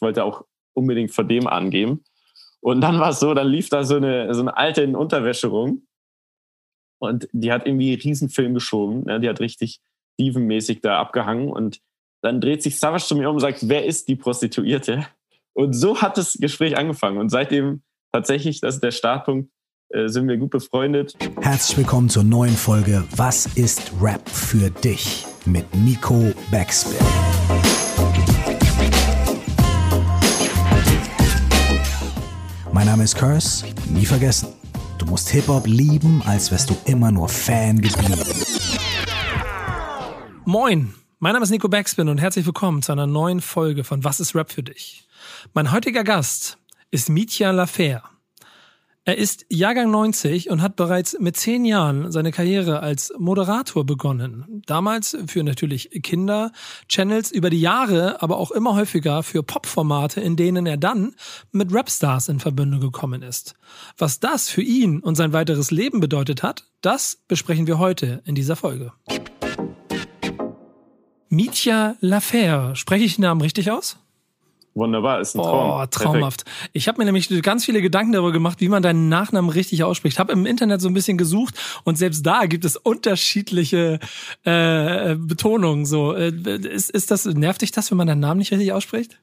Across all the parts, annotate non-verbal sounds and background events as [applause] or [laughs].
wollte auch unbedingt vor dem angeben. Und dann war es so, dann lief da so eine, so eine alte in Unterwäsche rum. Und die hat irgendwie Riesenfilm geschoben. Ne? Die hat richtig Steven-mäßig da abgehangen. Und dann dreht sich Savage zu mir um und sagt, wer ist die Prostituierte? Und so hat das Gespräch angefangen. Und seitdem tatsächlich, das ist der Startpunkt, äh, sind wir gut befreundet. Herzlich willkommen zur neuen Folge Was ist Rap für dich? mit Nico Backspin. Mein Name ist Curse, nie vergessen. Du musst Hip-Hop lieben, als wärst du immer nur Fan geblieben. Moin, mein Name ist Nico Backspin und herzlich willkommen zu einer neuen Folge von Was ist Rap für dich? Mein heutiger Gast ist Mitya Lafer. Er ist Jahrgang 90 und hat bereits mit zehn Jahren seine Karriere als Moderator begonnen. Damals für natürlich Kinder-Channels, über die Jahre aber auch immer häufiger für Popformate, in denen er dann mit Rapstars in Verbindung gekommen ist. Was das für ihn und sein weiteres Leben bedeutet hat, das besprechen wir heute in dieser Folge. Mitya Lafer, spreche ich den Namen richtig aus? Wunderbar, ist ein Traum. Oh, traumhaft. Perfekt. Ich habe mir nämlich ganz viele Gedanken darüber gemacht, wie man deinen Nachnamen richtig ausspricht. Habe im Internet so ein bisschen gesucht und selbst da gibt es unterschiedliche äh, Betonungen. So, äh, ist, ist das nervt dich das, wenn man deinen Namen nicht richtig ausspricht?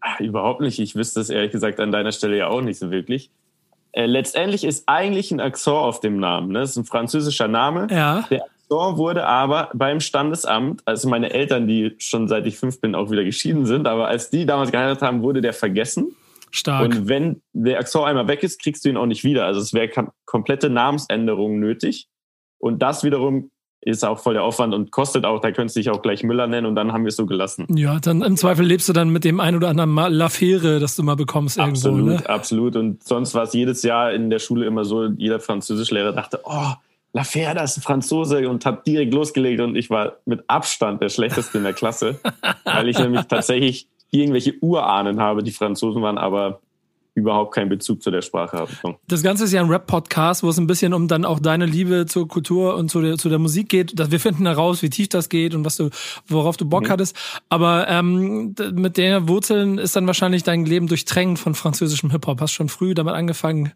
Ach, überhaupt nicht. Ich wüsste es ehrlich gesagt an deiner Stelle ja auch nicht so wirklich. Äh, letztendlich ist eigentlich ein Akzent auf dem Namen. Ne? Das ist ein französischer Name. Ja. Der Akzent wurde aber beim Standesamt, also meine Eltern, die schon seit ich fünf bin auch wieder geschieden sind, aber als die damals geheiratet haben, wurde der vergessen. Stark. Und wenn der Akzent einmal weg ist, kriegst du ihn auch nicht wieder. Also es wäre komplette Namensänderung nötig. Und das wiederum ist auch voll der Aufwand und kostet auch, da könntest du dich auch gleich Müller nennen und dann haben wir es so gelassen. Ja, dann im Zweifel lebst du dann mit dem ein oder anderen Laffere, das du mal bekommst irgendwo. Absolut, ne? absolut. Und sonst war es jedes Jahr in der Schule immer so, jeder Französischlehrer dachte, oh, Lafer, das ist ein Franzose und hat direkt losgelegt und ich war mit Abstand der Schlechteste in der Klasse, [laughs] weil ich nämlich tatsächlich irgendwelche Urahnen habe, die Franzosen waren, aber überhaupt keinen Bezug zu der Sprache haben. Das Ganze ist ja ein Rap-Podcast, wo es ein bisschen um dann auch deine Liebe zur Kultur und zu der, zu der Musik geht. wir finden heraus, wie tief das geht und was du, worauf du Bock mhm. hattest. Aber ähm, mit den Wurzeln ist dann wahrscheinlich dein Leben durchtränkt von französischem Hip-Hop. Hast schon früh damit angefangen,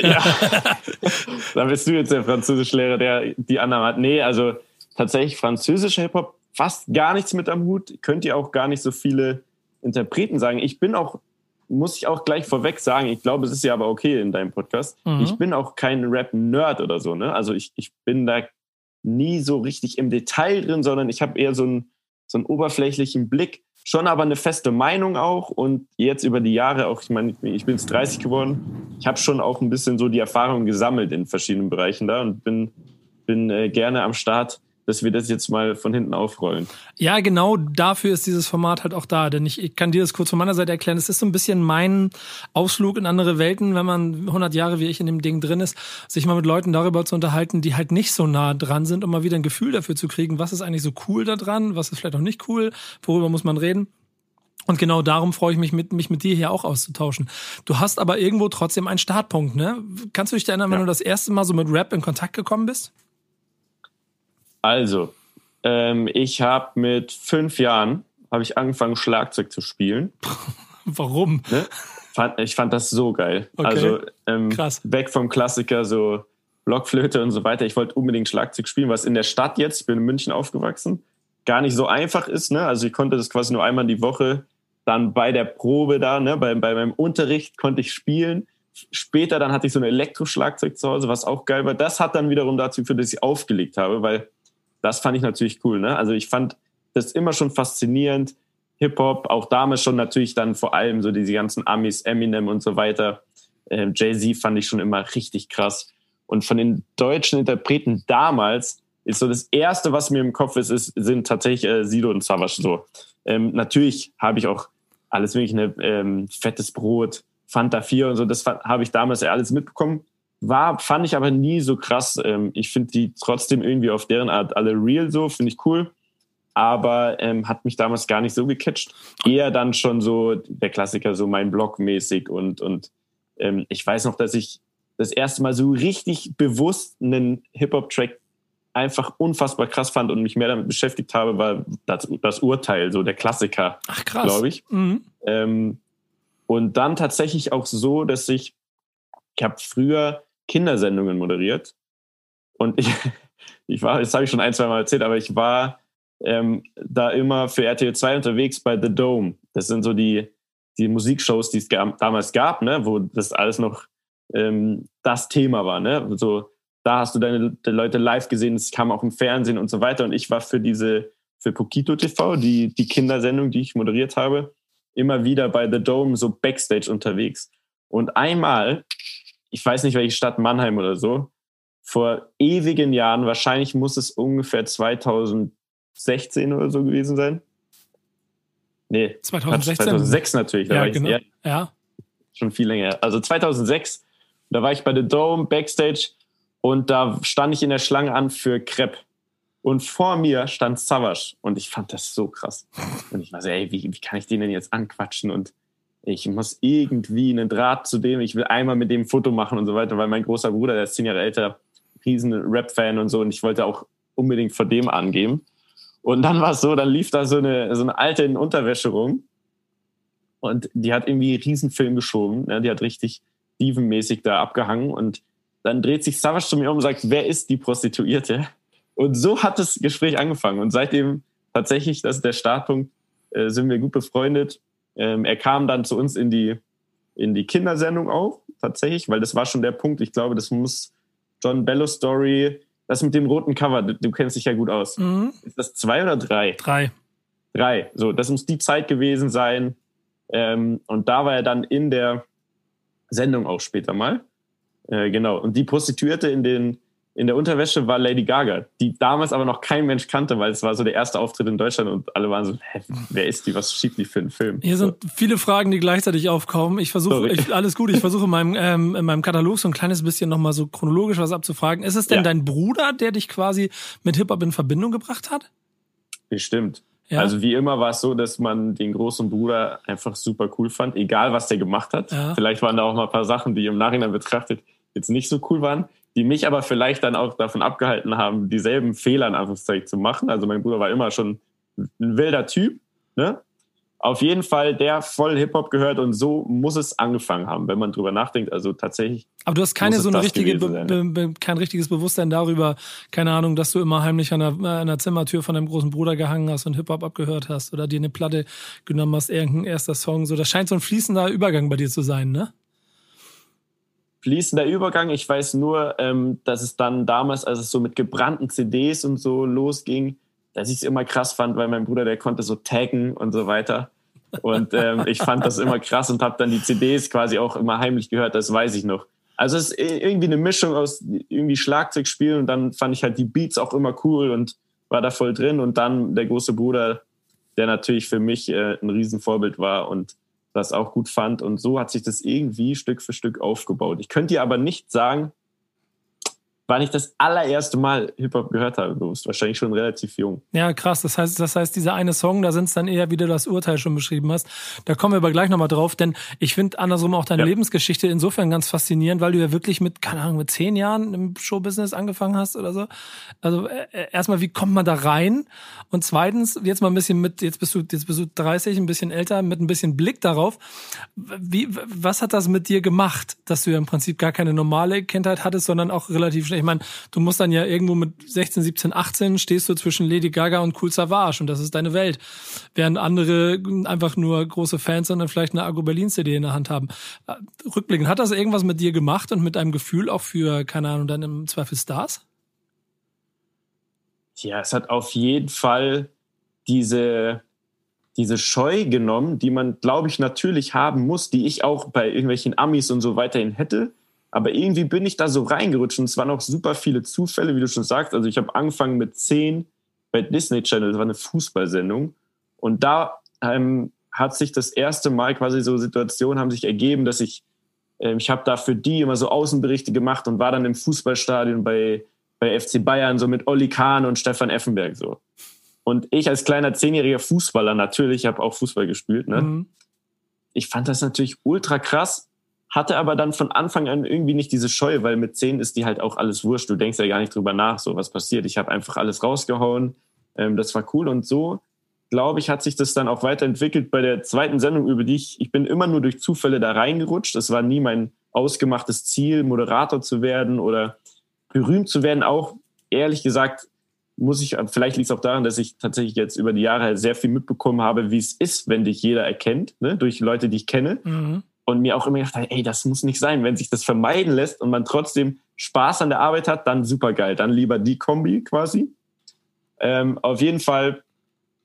ja. [laughs] da bist du jetzt der Französischlehrer, der die Annahme hat. Nee, also tatsächlich französischer Hip-Hop fast gar nichts mit am Hut. Könnt ihr auch gar nicht so viele Interpreten sagen. Ich bin auch, muss ich auch gleich vorweg sagen, ich glaube, es ist ja aber okay in deinem Podcast. Mhm. Ich bin auch kein Rap-Nerd oder so, ne? Also ich, ich bin da nie so richtig im Detail drin, sondern ich habe eher so einen, so einen oberflächlichen Blick schon aber eine feste Meinung auch und jetzt über die Jahre auch, ich meine, ich bin jetzt 30 geworden, ich habe schon auch ein bisschen so die Erfahrung gesammelt in verschiedenen Bereichen da und bin, bin äh, gerne am Start, dass wir das jetzt mal von hinten aufrollen. Ja, genau dafür ist dieses Format halt auch da. Denn ich, ich kann dir das kurz von meiner Seite erklären. Es ist so ein bisschen mein Ausflug in andere Welten, wenn man 100 Jahre wie ich in dem Ding drin ist, sich mal mit Leuten darüber zu unterhalten, die halt nicht so nah dran sind, um mal wieder ein Gefühl dafür zu kriegen, was ist eigentlich so cool da dran, was ist vielleicht auch nicht cool, worüber muss man reden. Und genau darum freue ich mich, mit, mich mit dir hier auch auszutauschen. Du hast aber irgendwo trotzdem einen Startpunkt, ne? Kannst du dich erinnern, wenn ja. du das erste Mal so mit Rap in Kontakt gekommen bist? Also, ähm, ich habe mit fünf Jahren habe ich angefangen Schlagzeug zu spielen. [laughs] Warum? Ne? Fand, ich fand das so geil. Okay. Also ähm, weg vom Klassiker so Blockflöte und so weiter. Ich wollte unbedingt Schlagzeug spielen, was in der Stadt jetzt, ich bin in München aufgewachsen, gar nicht so einfach ist. Ne? Also ich konnte das quasi nur einmal die Woche dann bei der Probe da, ne, bei, bei meinem Unterricht konnte ich spielen. Später dann hatte ich so ein Elektroschlagzeug zu Hause, was auch geil war. Das hat dann wiederum dazu geführt, dass ich aufgelegt habe, weil das fand ich natürlich cool. Ne? Also ich fand das immer schon faszinierend. Hip-Hop, auch damals schon natürlich dann vor allem so diese ganzen Amis, Eminem und so weiter. Ähm, Jay-Z fand ich schon immer richtig krass. Und von den deutschen Interpreten damals ist so das erste, was mir im Kopf ist, ist sind tatsächlich äh, Sido und Savage so. Ähm, natürlich habe ich auch alles wirklich eine ähm, fettes Brot, Fanta 4 und so, das habe ich damals ja alles mitbekommen war, fand ich aber nie so krass. Ähm, ich finde die trotzdem irgendwie auf deren Art alle real so, finde ich cool. Aber ähm, hat mich damals gar nicht so gecatcht. Eher dann schon so der Klassiker, so mein Blog mäßig und, und ähm, ich weiß noch, dass ich das erste Mal so richtig bewusst einen Hip-Hop-Track einfach unfassbar krass fand und mich mehr damit beschäftigt habe, war das, das Urteil, so der Klassiker, glaube ich. Mhm. Ähm, und dann tatsächlich auch so, dass ich, ich habe früher Kindersendungen moderiert und ich, [laughs] ich war, das habe ich schon ein, zwei Mal erzählt, aber ich war ähm, da immer für RTL 2 unterwegs bei The Dome. Das sind so die, die Musikshows, die es damals gab, ne, wo das alles noch ähm, das Thema war. Ne? So, da hast du deine, Leute live gesehen, es kam auch im Fernsehen und so weiter. Und ich war für diese, für Pokito TV, die, die Kindersendung, die ich moderiert habe, immer wieder bei The Dome so Backstage unterwegs. Und einmal, ich weiß nicht, welche Stadt, Mannheim oder so, vor ewigen Jahren, wahrscheinlich muss es ungefähr 2016 oder so gewesen sein. Nee, 2016. 2006 natürlich. Ja, genau. ja, ja. Schon viel länger. Also 2006, da war ich bei The Dome Backstage und da stand ich in der Schlange an für Crepe. Und vor mir stand Savage und ich fand das so krass. Und ich war so, ey, wie, wie kann ich den denn jetzt anquatschen? Und ich muss irgendwie einen Draht zu dem, ich will einmal mit dem Foto machen und so weiter, weil mein großer Bruder, der ist zehn Jahre älter, riesen Rap-Fan und so und ich wollte auch unbedingt vor dem angeben. Und dann war es so, dann lief da so eine, so eine alte in Unterwäsche rum und die hat irgendwie einen Riesenfilm geschoben. Ja, die hat richtig dievenmäßig da abgehangen und dann dreht sich Savage zu mir um und sagt, wer ist die Prostituierte? Und so hat das Gespräch angefangen. Und seitdem tatsächlich, das ist der Startpunkt, äh, sind wir gut befreundet. Ähm, er kam dann zu uns in die, in die Kindersendung auch, tatsächlich, weil das war schon der Punkt. Ich glaube, das muss John Bello Story, das mit dem roten Cover, du, kennst dich ja gut aus. Mhm. Ist das zwei oder drei? Drei. Drei. So, das muss die Zeit gewesen sein. Ähm, und da war er dann in der Sendung auch später mal. Äh, genau. Und die Prostituierte in den in der Unterwäsche war Lady Gaga, die damals aber noch kein Mensch kannte, weil es war so der erste Auftritt in Deutschland und alle waren so, hä, wer ist die, was schiebt die für einen Film? Hier sind viele Fragen, die gleichzeitig aufkommen. Ich versuche, alles gut, ich versuche in meinem, ähm, in meinem Katalog so ein kleines bisschen nochmal so chronologisch was abzufragen. Ist es denn ja. dein Bruder, der dich quasi mit Hip-Hop in Verbindung gebracht hat? Bestimmt. Ja. Also wie immer war es so, dass man den großen Bruder einfach super cool fand, egal was der gemacht hat. Ja. Vielleicht waren da auch mal ein paar Sachen, die im Nachhinein betrachtet jetzt nicht so cool waren die mich aber vielleicht dann auch davon abgehalten haben, dieselben Fehler in Anführungszeichen zu machen. Also mein Bruder war immer schon ein wilder Typ, ne? Auf jeden Fall, der voll Hip-Hop gehört und so muss es angefangen haben, wenn man drüber nachdenkt. Also tatsächlich. Aber du hast keine so eine richtige, be, kein richtiges Bewusstsein darüber, keine Ahnung, dass du immer heimlich an der, an der Zimmertür von deinem großen Bruder gehangen hast und Hip-Hop abgehört hast oder dir eine Platte genommen hast, irgendein erster Song. So, das scheint so ein fließender Übergang bei dir zu sein, ne? Fließender Übergang. Ich weiß nur, ähm, dass es dann damals, als es so mit gebrannten CDs und so losging, dass ich es immer krass fand, weil mein Bruder, der konnte so taggen und so weiter. Und ähm, ich fand das immer krass und habe dann die CDs quasi auch immer heimlich gehört, das weiß ich noch. Also es ist irgendwie eine Mischung aus irgendwie Schlagzeug spielen und dann fand ich halt die Beats auch immer cool und war da voll drin. Und dann der große Bruder, der natürlich für mich äh, ein Riesenvorbild war und das auch gut fand. Und so hat sich das irgendwie Stück für Stück aufgebaut. Ich könnte dir aber nicht sagen, wann ich das allererste Mal Hip-Hop gehört habe. Du bist wahrscheinlich schon relativ jung. Ja, krass. Das heißt, das heißt, dieser eine Song, da sind es dann eher, wie du das Urteil schon beschrieben hast. Da kommen wir aber gleich nochmal drauf, denn ich finde andersrum auch deine ja. Lebensgeschichte insofern ganz faszinierend, weil du ja wirklich mit, keine Ahnung, mit zehn Jahren im Showbusiness angefangen hast oder so. Also äh, äh erstmal, wie kommt man da rein? Und zweitens, jetzt mal ein bisschen mit, jetzt bist du, jetzt bist du 30, ein bisschen älter, mit ein bisschen Blick darauf. Wie, was hat das mit dir gemacht, dass du ja im Prinzip gar keine normale Kindheit hattest, sondern auch relativ schnell ich meine, du musst dann ja irgendwo mit 16, 17, 18 stehst du zwischen Lady Gaga und Cool Savage und das ist deine Welt. Während andere einfach nur große Fans sind und vielleicht eine Agro Berlin CD in der Hand haben. Rückblickend, hat das irgendwas mit dir gemacht und mit deinem Gefühl auch für, keine Ahnung, dann im Zweifel Stars? Ja, es hat auf jeden Fall diese, diese Scheu genommen, die man, glaube ich, natürlich haben muss, die ich auch bei irgendwelchen Amis und so weiterhin hätte. Aber irgendwie bin ich da so reingerutscht und es waren auch super viele Zufälle, wie du schon sagst. Also ich habe angefangen mit zehn bei Disney Channel, das war eine Fußballsendung. Und da ähm, hat sich das erste Mal quasi so Situationen haben sich ergeben, dass ich, äh, ich habe da für die immer so Außenberichte gemacht und war dann im Fußballstadion bei, bei FC Bayern so mit Olli Kahn und Stefan Effenberg so. Und ich als kleiner zehnjähriger Fußballer natürlich, habe auch Fußball gespielt, ne? Mhm. Ich fand das natürlich ultra krass hatte aber dann von Anfang an irgendwie nicht diese Scheu, weil mit zehn ist die halt auch alles wurscht. Du denkst ja gar nicht drüber nach, so was passiert. Ich habe einfach alles rausgehauen. Ähm, das war cool und so, glaube ich, hat sich das dann auch weiterentwickelt bei der zweiten Sendung, über die ich, ich bin immer nur durch Zufälle da reingerutscht. Das war nie mein ausgemachtes Ziel, Moderator zu werden oder berühmt zu werden. Auch ehrlich gesagt, muss ich, vielleicht liegt es auch daran, dass ich tatsächlich jetzt über die Jahre sehr viel mitbekommen habe, wie es ist, wenn dich jeder erkennt, ne? durch Leute, die ich kenne. Mhm. Und mir auch immer gedacht, ey, das muss nicht sein. Wenn sich das vermeiden lässt und man trotzdem Spaß an der Arbeit hat, dann super geil. Dann lieber die Kombi quasi. Ähm, auf jeden Fall,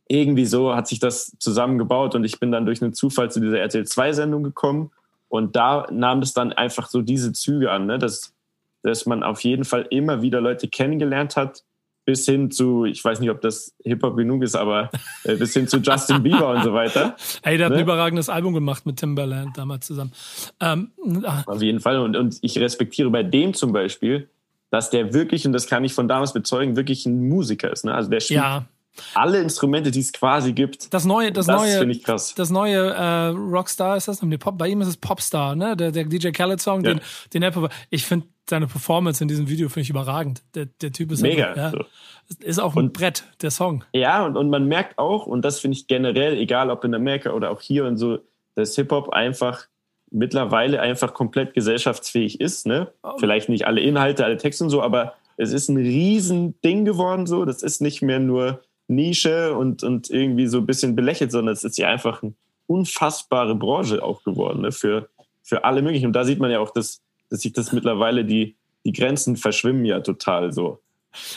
irgendwie so hat sich das zusammengebaut und ich bin dann durch einen Zufall zu dieser RTL 2-Sendung gekommen. Und da nahm es dann einfach so diese Züge an, ne? dass, dass man auf jeden Fall immer wieder Leute kennengelernt hat, bis hin zu, ich weiß nicht, ob das Hip-Hop genug ist, aber äh, bis hin zu Justin Bieber und so weiter. [laughs] Ey, der ne? hat ein überragendes Album gemacht mit Timberland damals zusammen. Ähm, ah. Auf jeden Fall. Und, und ich respektiere bei dem zum Beispiel, dass der wirklich, und das kann ich von damals bezeugen, wirklich ein Musiker ist. Ne? Also der spielt ja. alle Instrumente, die es quasi gibt. Das neue, das, das neue, finde ich krass. Das neue äh, Rockstar ist das, Pop, bei ihm ist es Popstar, ne? Der, der DJ Khaled Song, ja. den, den er, ich finde seine Performance in diesem Video finde ich überragend. Der, der Typ ist mega. Einfach, ja, so. Ist auch ein und, Brett, der Song. Ja, und, und man merkt auch, und das finde ich generell, egal ob in Amerika oder auch hier und so, dass Hip-Hop einfach mittlerweile einfach komplett gesellschaftsfähig ist. Ne? Oh. Vielleicht nicht alle Inhalte, alle Texte und so, aber es ist ein Riesending geworden so. Das ist nicht mehr nur Nische und, und irgendwie so ein bisschen belächelt, sondern es ist ja einfach eine unfassbare Branche auch geworden ne? für, für alle möglichen. Und da sieht man ja auch, dass dass sich das mittlerweile die, die Grenzen verschwimmen ja total so.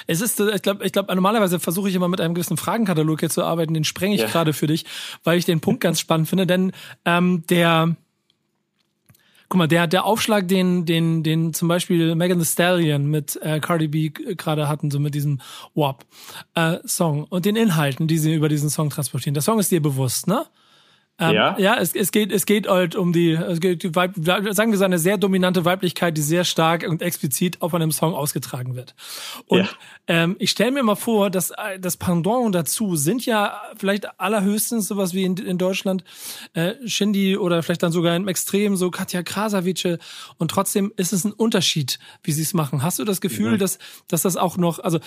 Es ist, ich glaube, ich glaube, normalerweise versuche ich immer mit einem gewissen Fragenkatalog hier zu arbeiten, den sprenge ich ja. gerade für dich, weil ich den Punkt ganz spannend finde, denn ähm, der, guck mal, der, der Aufschlag, den, den, den zum Beispiel Megan Thee Stallion mit äh, Cardi B gerade hatten, so mit diesem WAP äh, Song und den Inhalten, die sie über diesen Song transportieren. Der Song ist dir bewusst, ne? Ähm, ja, ja es, es, geht, es geht halt um die, es geht die Weib, sagen wir so eine sehr dominante Weiblichkeit, die sehr stark und explizit auf einem Song ausgetragen wird. Und ja. ähm, ich stelle mir mal vor, dass das Pendant dazu sind ja vielleicht allerhöchstens sowas wie in, in Deutschland äh, Shindy oder vielleicht dann sogar im Extrem so Katja Krasavice und trotzdem ist es ein Unterschied, wie sie es machen. Hast du das Gefühl, mhm. dass, dass das auch noch, also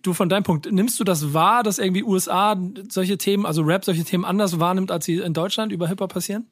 du von deinem Punkt, nimmst du das wahr, dass irgendwie USA solche Themen, also Rap solche Themen anders wahrnimmt, als sie in Deutschland Deutschland über Hip-Hop passieren?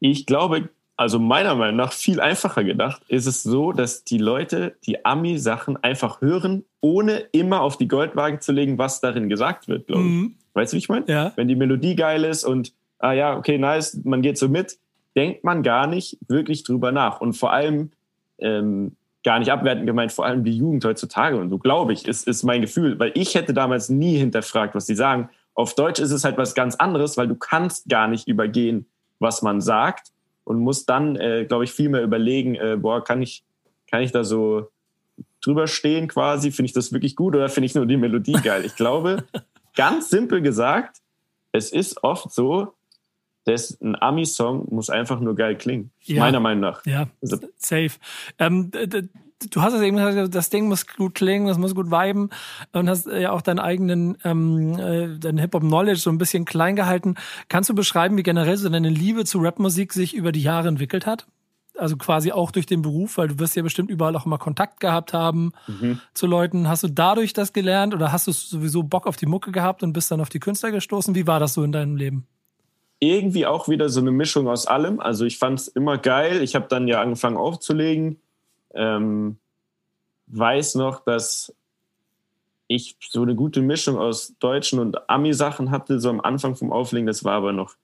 Ich glaube, also meiner Meinung nach viel einfacher gedacht, ist es so, dass die Leute die Ami-Sachen einfach hören, ohne immer auf die Goldwaage zu legen, was darin gesagt wird, glaube ich. Mhm. Weißt du, wie ich meine? Ja. Wenn die Melodie geil ist und, ah ja, okay, nice, man geht so mit, denkt man gar nicht wirklich drüber nach. Und vor allem, ähm, gar nicht abwertend gemeint, vor allem die Jugend heutzutage und so, glaube ich, ist, ist mein Gefühl, weil ich hätte damals nie hinterfragt, was die sagen. Auf Deutsch ist es halt was ganz anderes, weil du kannst gar nicht übergehen, was man sagt und musst dann, äh, glaube ich, viel mehr überlegen, äh, boah, kann ich, kann ich da so drüber stehen quasi? Finde ich das wirklich gut oder finde ich nur die Melodie [laughs] geil? Ich glaube, ganz simpel gesagt, es ist oft so, dass ein Ami-Song muss einfach nur geil klingen. Ja. Meiner Meinung nach. Ja, also, safe. Ähm, du hast es eben gesagt, das Ding muss gut klingen, das muss gut viben und hast ja auch deinen eigenen ähm, äh, dein Hip-Hop-Knowledge so ein bisschen klein gehalten. Kannst du beschreiben, wie generell so deine Liebe zu Rapmusik sich über die Jahre entwickelt hat? Also quasi auch durch den Beruf, weil du wirst ja bestimmt überall auch immer Kontakt gehabt haben mhm. zu Leuten. Hast du dadurch das gelernt oder hast du sowieso Bock auf die Mucke gehabt und bist dann auf die Künstler gestoßen? Wie war das so in deinem Leben? Irgendwie auch wieder so eine Mischung aus allem. Also ich fand es immer geil. Ich habe dann ja angefangen aufzulegen ähm, weiß noch, dass ich so eine gute Mischung aus deutschen und Ami-Sachen hatte, so am Anfang vom Auflegen. Das war aber noch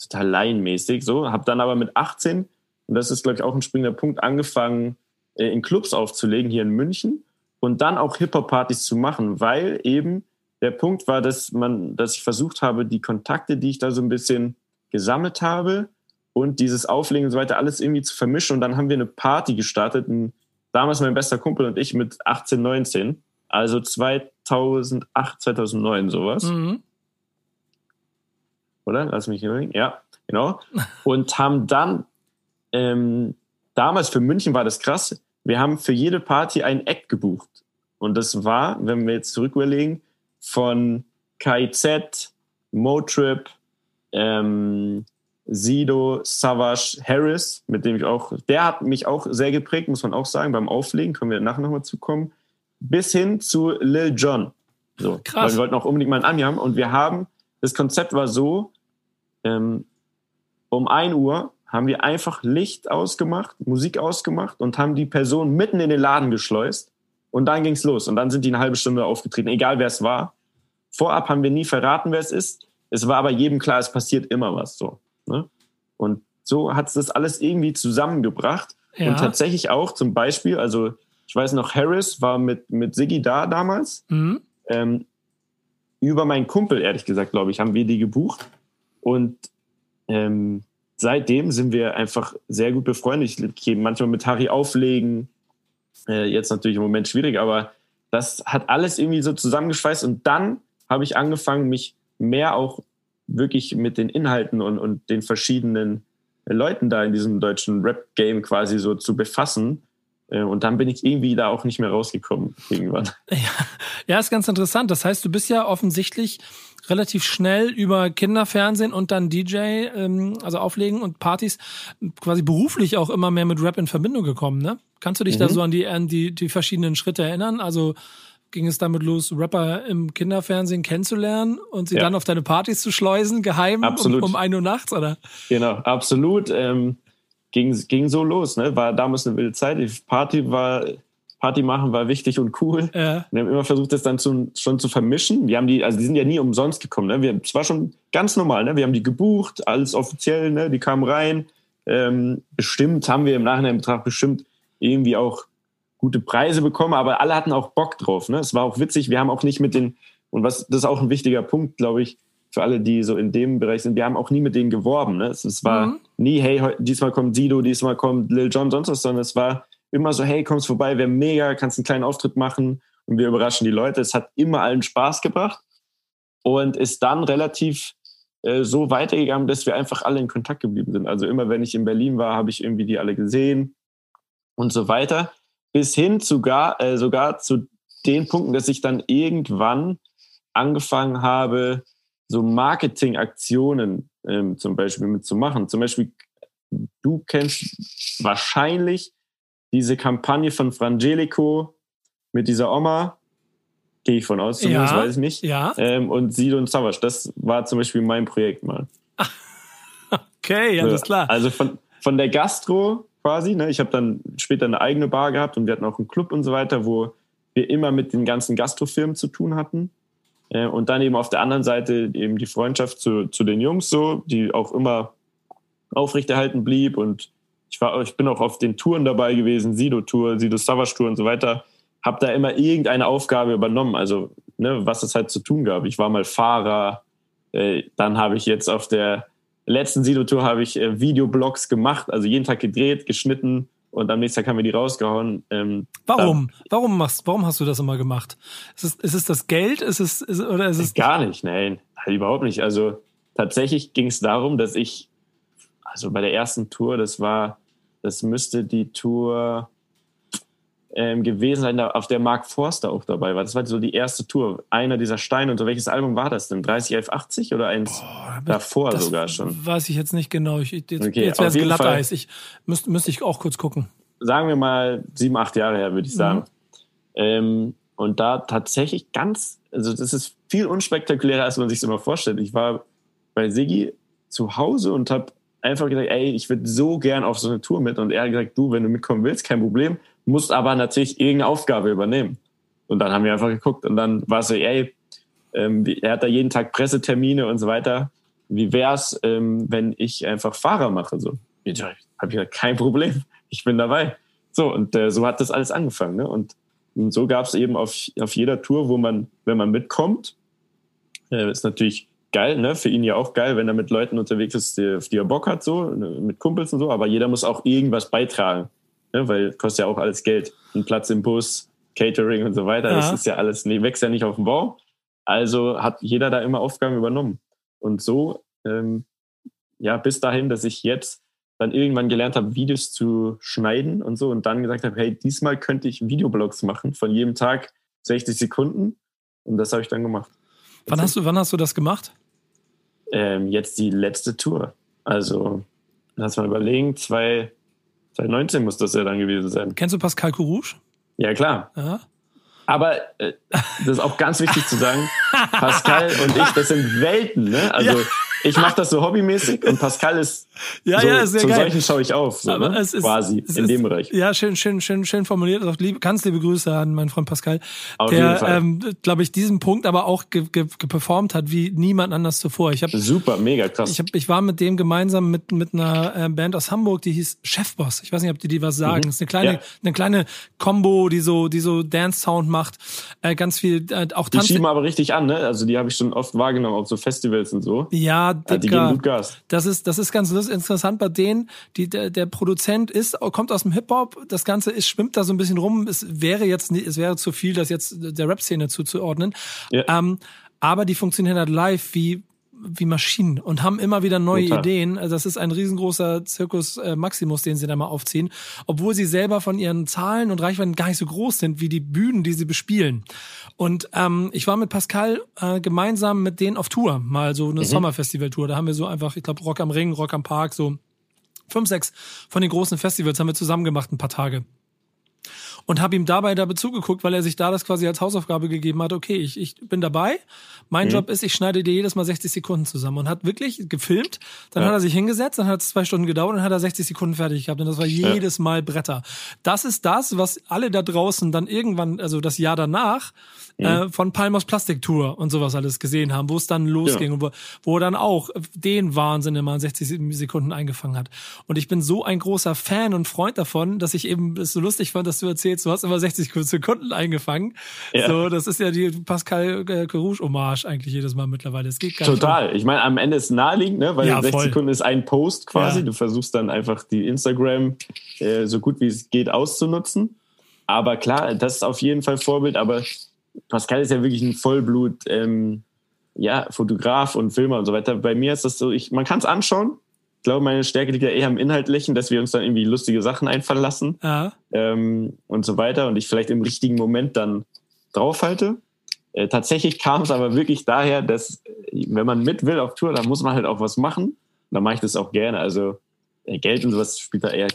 total laienmäßig. So, habe dann aber mit 18, und das ist, glaube ich, auch ein springender Punkt, angefangen, äh, in Clubs aufzulegen hier in München und dann auch Hip-Hop-Partys zu machen, weil eben der Punkt war, dass man, dass ich versucht habe, die Kontakte, die ich da so ein bisschen gesammelt habe, und dieses Auflegen und so weiter alles irgendwie zu vermischen. Und dann haben wir eine Party gestartet. Und damals mein bester Kumpel und ich mit 18, 19. Also 2008, 2009 sowas. Mhm. Oder? Lass mich überlegen. Ja, genau. Und haben dann, ähm, damals für München war das krass. Wir haben für jede Party ein Act gebucht. Und das war, wenn wir jetzt zurück überlegen, von KIZ, Motrip, ähm, Sido, Savage, Harris, mit dem ich auch, der hat mich auch sehr geprägt, muss man auch sagen, beim Auflegen, können wir nachher nochmal zukommen, bis hin zu Lil Jon. So, Krass. Weil wir wollten auch unbedingt mal einen Ami haben und wir haben, das Konzept war so, ähm, um 1 Uhr haben wir einfach Licht ausgemacht, Musik ausgemacht und haben die Person mitten in den Laden geschleust und dann ging's los und dann sind die eine halbe Stunde aufgetreten, egal wer es war. Vorab haben wir nie verraten, wer es ist. Es war aber jedem klar, es passiert immer was so. Ne? Und so hat es das alles irgendwie zusammengebracht. Ja. Und tatsächlich auch zum Beispiel, also ich weiß noch, Harris war mit, mit Siggi da damals. Mhm. Ähm, über meinen Kumpel, ehrlich gesagt, glaube ich, haben wir die gebucht. Und ähm, seitdem sind wir einfach sehr gut befreundet. Ich gehe manchmal mit Harry auflegen. Äh, jetzt natürlich im Moment schwierig, aber das hat alles irgendwie so zusammengeschweißt. Und dann habe ich angefangen, mich mehr auch wirklich mit den Inhalten und, und den verschiedenen Leuten da in diesem deutschen Rap-Game quasi so zu befassen. Äh, und dann bin ich irgendwie da auch nicht mehr rausgekommen irgendwann. [laughs] Ja, ja, ist ganz interessant. Das heißt, du bist ja offensichtlich relativ schnell über Kinderfernsehen und dann DJ, ähm, also Auflegen und Partys, quasi beruflich auch immer mehr mit Rap in Verbindung gekommen, ne? Kannst du dich mhm. da so an die, an die, die verschiedenen Schritte erinnern? Also ging es damit los, Rapper im Kinderfernsehen kennenzulernen und sie ja. dann auf deine Partys zu schleusen, geheim absolut. um, um ein Uhr nachts, oder? Genau, absolut. Ähm, ging, ging so los, ne? War damals eine wilde Zeit. Die Party war, Party machen war wichtig und cool. Ja. Wir haben immer versucht, das dann zu, schon zu vermischen. Wir haben die, also die sind ja nie umsonst gekommen, ne? Wir, es war schon ganz normal, ne? Wir haben die gebucht, alles offiziell, ne? Die kamen rein. Ähm, bestimmt haben wir im Nachhinein Betrag bestimmt irgendwie auch gute Preise bekommen, aber alle hatten auch Bock drauf. Ne? Es war auch witzig. Wir haben auch nicht mit den, und was, das ist auch ein wichtiger Punkt, glaube ich, für alle, die so in dem Bereich sind, wir haben auch nie mit denen geworben. Ne? Es, es war mhm. nie, hey, diesmal kommt Sido, diesmal kommt Lil Jon, sonst was, sondern es war immer so, hey, kommst vorbei, wäre mega, kannst einen kleinen Auftritt machen und wir überraschen die Leute. Es hat immer allen Spaß gebracht und ist dann relativ äh, so weitergegangen, dass wir einfach alle in Kontakt geblieben sind. Also immer, wenn ich in Berlin war, habe ich irgendwie die alle gesehen und so weiter bis hin sogar, äh, sogar zu den Punkten, dass ich dann irgendwann angefangen habe, so Marketingaktionen ähm, zum Beispiel mitzumachen. Zum Beispiel, du kennst wahrscheinlich diese Kampagne von Frangelico mit dieser Oma. Gehe ich von aus, zumindest ja, weiß ich nicht. Ja. Ähm, und Sido und Savage, das war zum Beispiel mein Projekt mal. [laughs] Okay, alles klar. Also von, von der Gastro quasi. Ne? Ich habe dann später eine eigene Bar gehabt und wir hatten auch einen Club und so weiter, wo wir immer mit den ganzen Gastrofirmen zu tun hatten. Äh, und dann eben auf der anderen Seite eben die Freundschaft zu, zu den Jungs so, die auch immer aufrechterhalten blieb. Und ich war, ich bin auch auf den Touren dabei gewesen, Sido-Tour, Sido-Savage-Tour und so weiter. Habe da immer irgendeine Aufgabe übernommen, also ne, was es halt zu tun gab. Ich war mal Fahrer, äh, dann habe ich jetzt auf der letzten Sido-Tour habe ich äh, Videoblogs gemacht, also jeden Tag gedreht, geschnitten und am nächsten Tag haben wir die rausgehauen. Ähm, warum? Warum machst, warum hast du das immer gemacht? Ist es, ist es das Geld? Ist es, ist, oder ist es gar nicht? Nein, halt überhaupt nicht. Also tatsächlich ging es darum, dass ich, also bei der ersten Tour, das war, das müsste die Tour ähm, gewesen sein, auf der Mark Forster auch dabei war. Das war so die erste Tour. Einer dieser Steine. Und so welches Album war das denn? 301180 oder eins Boah, davor sogar schon? Weiß ich jetzt nicht genau. Ich, jetzt okay, jetzt wäre es Glatteis. Ich müsste müsste ich auch kurz gucken. Sagen wir mal sieben, acht Jahre her, würde ich sagen. Mhm. Ähm, und da tatsächlich ganz, also das ist viel unspektakulärer, als man sich immer vorstellt. Ich war bei Siggi zu Hause und habe einfach gesagt, ey, ich würde so gern auf so eine Tour mit. Und er hat gesagt, du, wenn du mitkommen willst, kein Problem musst aber natürlich irgendeine Aufgabe übernehmen. Und dann haben wir einfach geguckt und dann war es so, ey, ähm, er hat da jeden Tag Pressetermine und so weiter. Wie wär's, ähm, wenn ich einfach Fahrer mache? So, ich gesagt, kein Problem, [laughs] ich bin dabei. So, und äh, so hat das alles angefangen. Ne? Und, und so gab es eben auf, auf jeder Tour, wo man, wenn man mitkommt, äh, ist natürlich geil, ne? Für ihn ja auch geil, wenn er mit Leuten unterwegs ist, die, auf die er Bock hat, so, ne? mit Kumpels und so, aber jeder muss auch irgendwas beitragen ne? weil kostet ja auch alles Geld. Ein Platz im Bus, Catering und so weiter, ja. das ist ja alles, wächst ja nicht auf dem Bau. Also hat jeder da immer Aufgaben übernommen. Und so, ähm, ja, bis dahin, dass ich jetzt dann irgendwann gelernt habe, Videos zu schneiden und so und dann gesagt habe, hey, diesmal könnte ich Videoblogs machen von jedem Tag 60 Sekunden und das habe ich dann gemacht. Wann hast du, wann hast du das gemacht? Ähm, jetzt die letzte Tour. Also, lass mal überlegen, 2019 muss das ja dann gewesen sein. Kennst du Pascal Courrouge? Ja, klar. Ja. Aber äh, das ist auch ganz wichtig zu sagen, [laughs] Pascal und ich, das sind Welten, ne? Also ja ich mache das so hobbymäßig und Pascal ist ja, so, ja, sehr zu geil. solchen schaue ich auf, so, ne? ist, quasi in ist, dem Bereich. Ja, schön, schön, schön, schön formuliert. Auch lieb, ganz liebe Grüße an meinen Freund Pascal, auf der, ähm, glaube ich, diesen Punkt aber auch geperformt hat wie niemand anders zuvor. Ich hab, super, mega krass. Ich, hab, ich war mit dem gemeinsam mit mit einer äh, Band aus Hamburg, die hieß Chefboss. Ich weiß nicht, ob die die was sagen. Mhm. Das ist eine kleine, ja. eine kleine Combo, die so, die so Dance Sound macht, äh, ganz viel, äh, auch Tanz. Die schieben aber richtig an, ne? Also die habe ich schon oft wahrgenommen auf so Festivals und so. Ja, Dicker, die geben gut Gas. Das ist, das ist ganz interessant bei denen. Die, der, der Produzent ist, kommt aus dem Hip-Hop. Das Ganze ist, schwimmt da so ein bisschen rum. Es wäre jetzt, es wäre zu viel, das jetzt der Rap-Szene zuzuordnen. Ja. Ähm, aber die funktionieren halt live wie wie Maschinen und haben immer wieder neue Total. Ideen. Also das ist ein riesengroßer Zirkus äh, Maximus, den sie da mal aufziehen, obwohl sie selber von ihren Zahlen und Reichweiten gar nicht so groß sind wie die Bühnen, die sie bespielen. Und ähm, ich war mit Pascal äh, gemeinsam mit denen auf Tour, mal so eine mhm. Sommerfestival-Tour. Da haben wir so einfach, ich glaube, Rock am Ring, Rock am Park, so fünf, sechs von den großen Festivals haben wir zusammen gemacht, ein paar Tage und habe ihm dabei dabei zugeguckt, weil er sich da das quasi als Hausaufgabe gegeben hat, okay, ich, ich bin dabei, mein mhm. Job ist, ich schneide dir jedes Mal 60 Sekunden zusammen und hat wirklich gefilmt, dann ja. hat er sich hingesetzt, dann hat es zwei Stunden gedauert und dann hat er 60 Sekunden fertig gehabt und das war jedes ja. Mal Bretter. Das ist das, was alle da draußen dann irgendwann, also das Jahr danach, mhm. äh, von Palmos Plastiktour und sowas alles gesehen haben, wo es dann losging ja. und wo, wo dann auch den Wahnsinn immer in 60 Sekunden eingefangen hat. Und ich bin so ein großer Fan und Freund davon, dass ich eben es so lustig fand, dass du erzählst, du hast immer 60 Sekunden eingefangen. Ja. So, das ist ja die Pascal äh, Carouge Hommage eigentlich jedes Mal mittlerweile. Es geht gar Total. Nicht. Ich meine, am Ende ist naheliegend, ne? weil ja, 60 voll. Sekunden ist ein Post quasi. Ja. Du versuchst dann einfach die Instagram äh, so gut wie es geht auszunutzen. Aber klar, das ist auf jeden Fall Vorbild. Aber Pascal ist ja wirklich ein Vollblut, ähm, ja, Fotograf und Filmer und so weiter. Bei mir ist das so, ich, man kann es anschauen, glaube, meine Stärke liegt ja eher im Inhaltlichen, dass wir uns dann irgendwie lustige Sachen einfallen lassen ähm, und so weiter und ich vielleicht im richtigen Moment dann draufhalte. Äh, tatsächlich kam es aber wirklich daher, dass wenn man mit will auf Tour, dann muss man halt auch was machen. Dann mache ich das auch gerne. Also äh, Geld und sowas spielt da eher,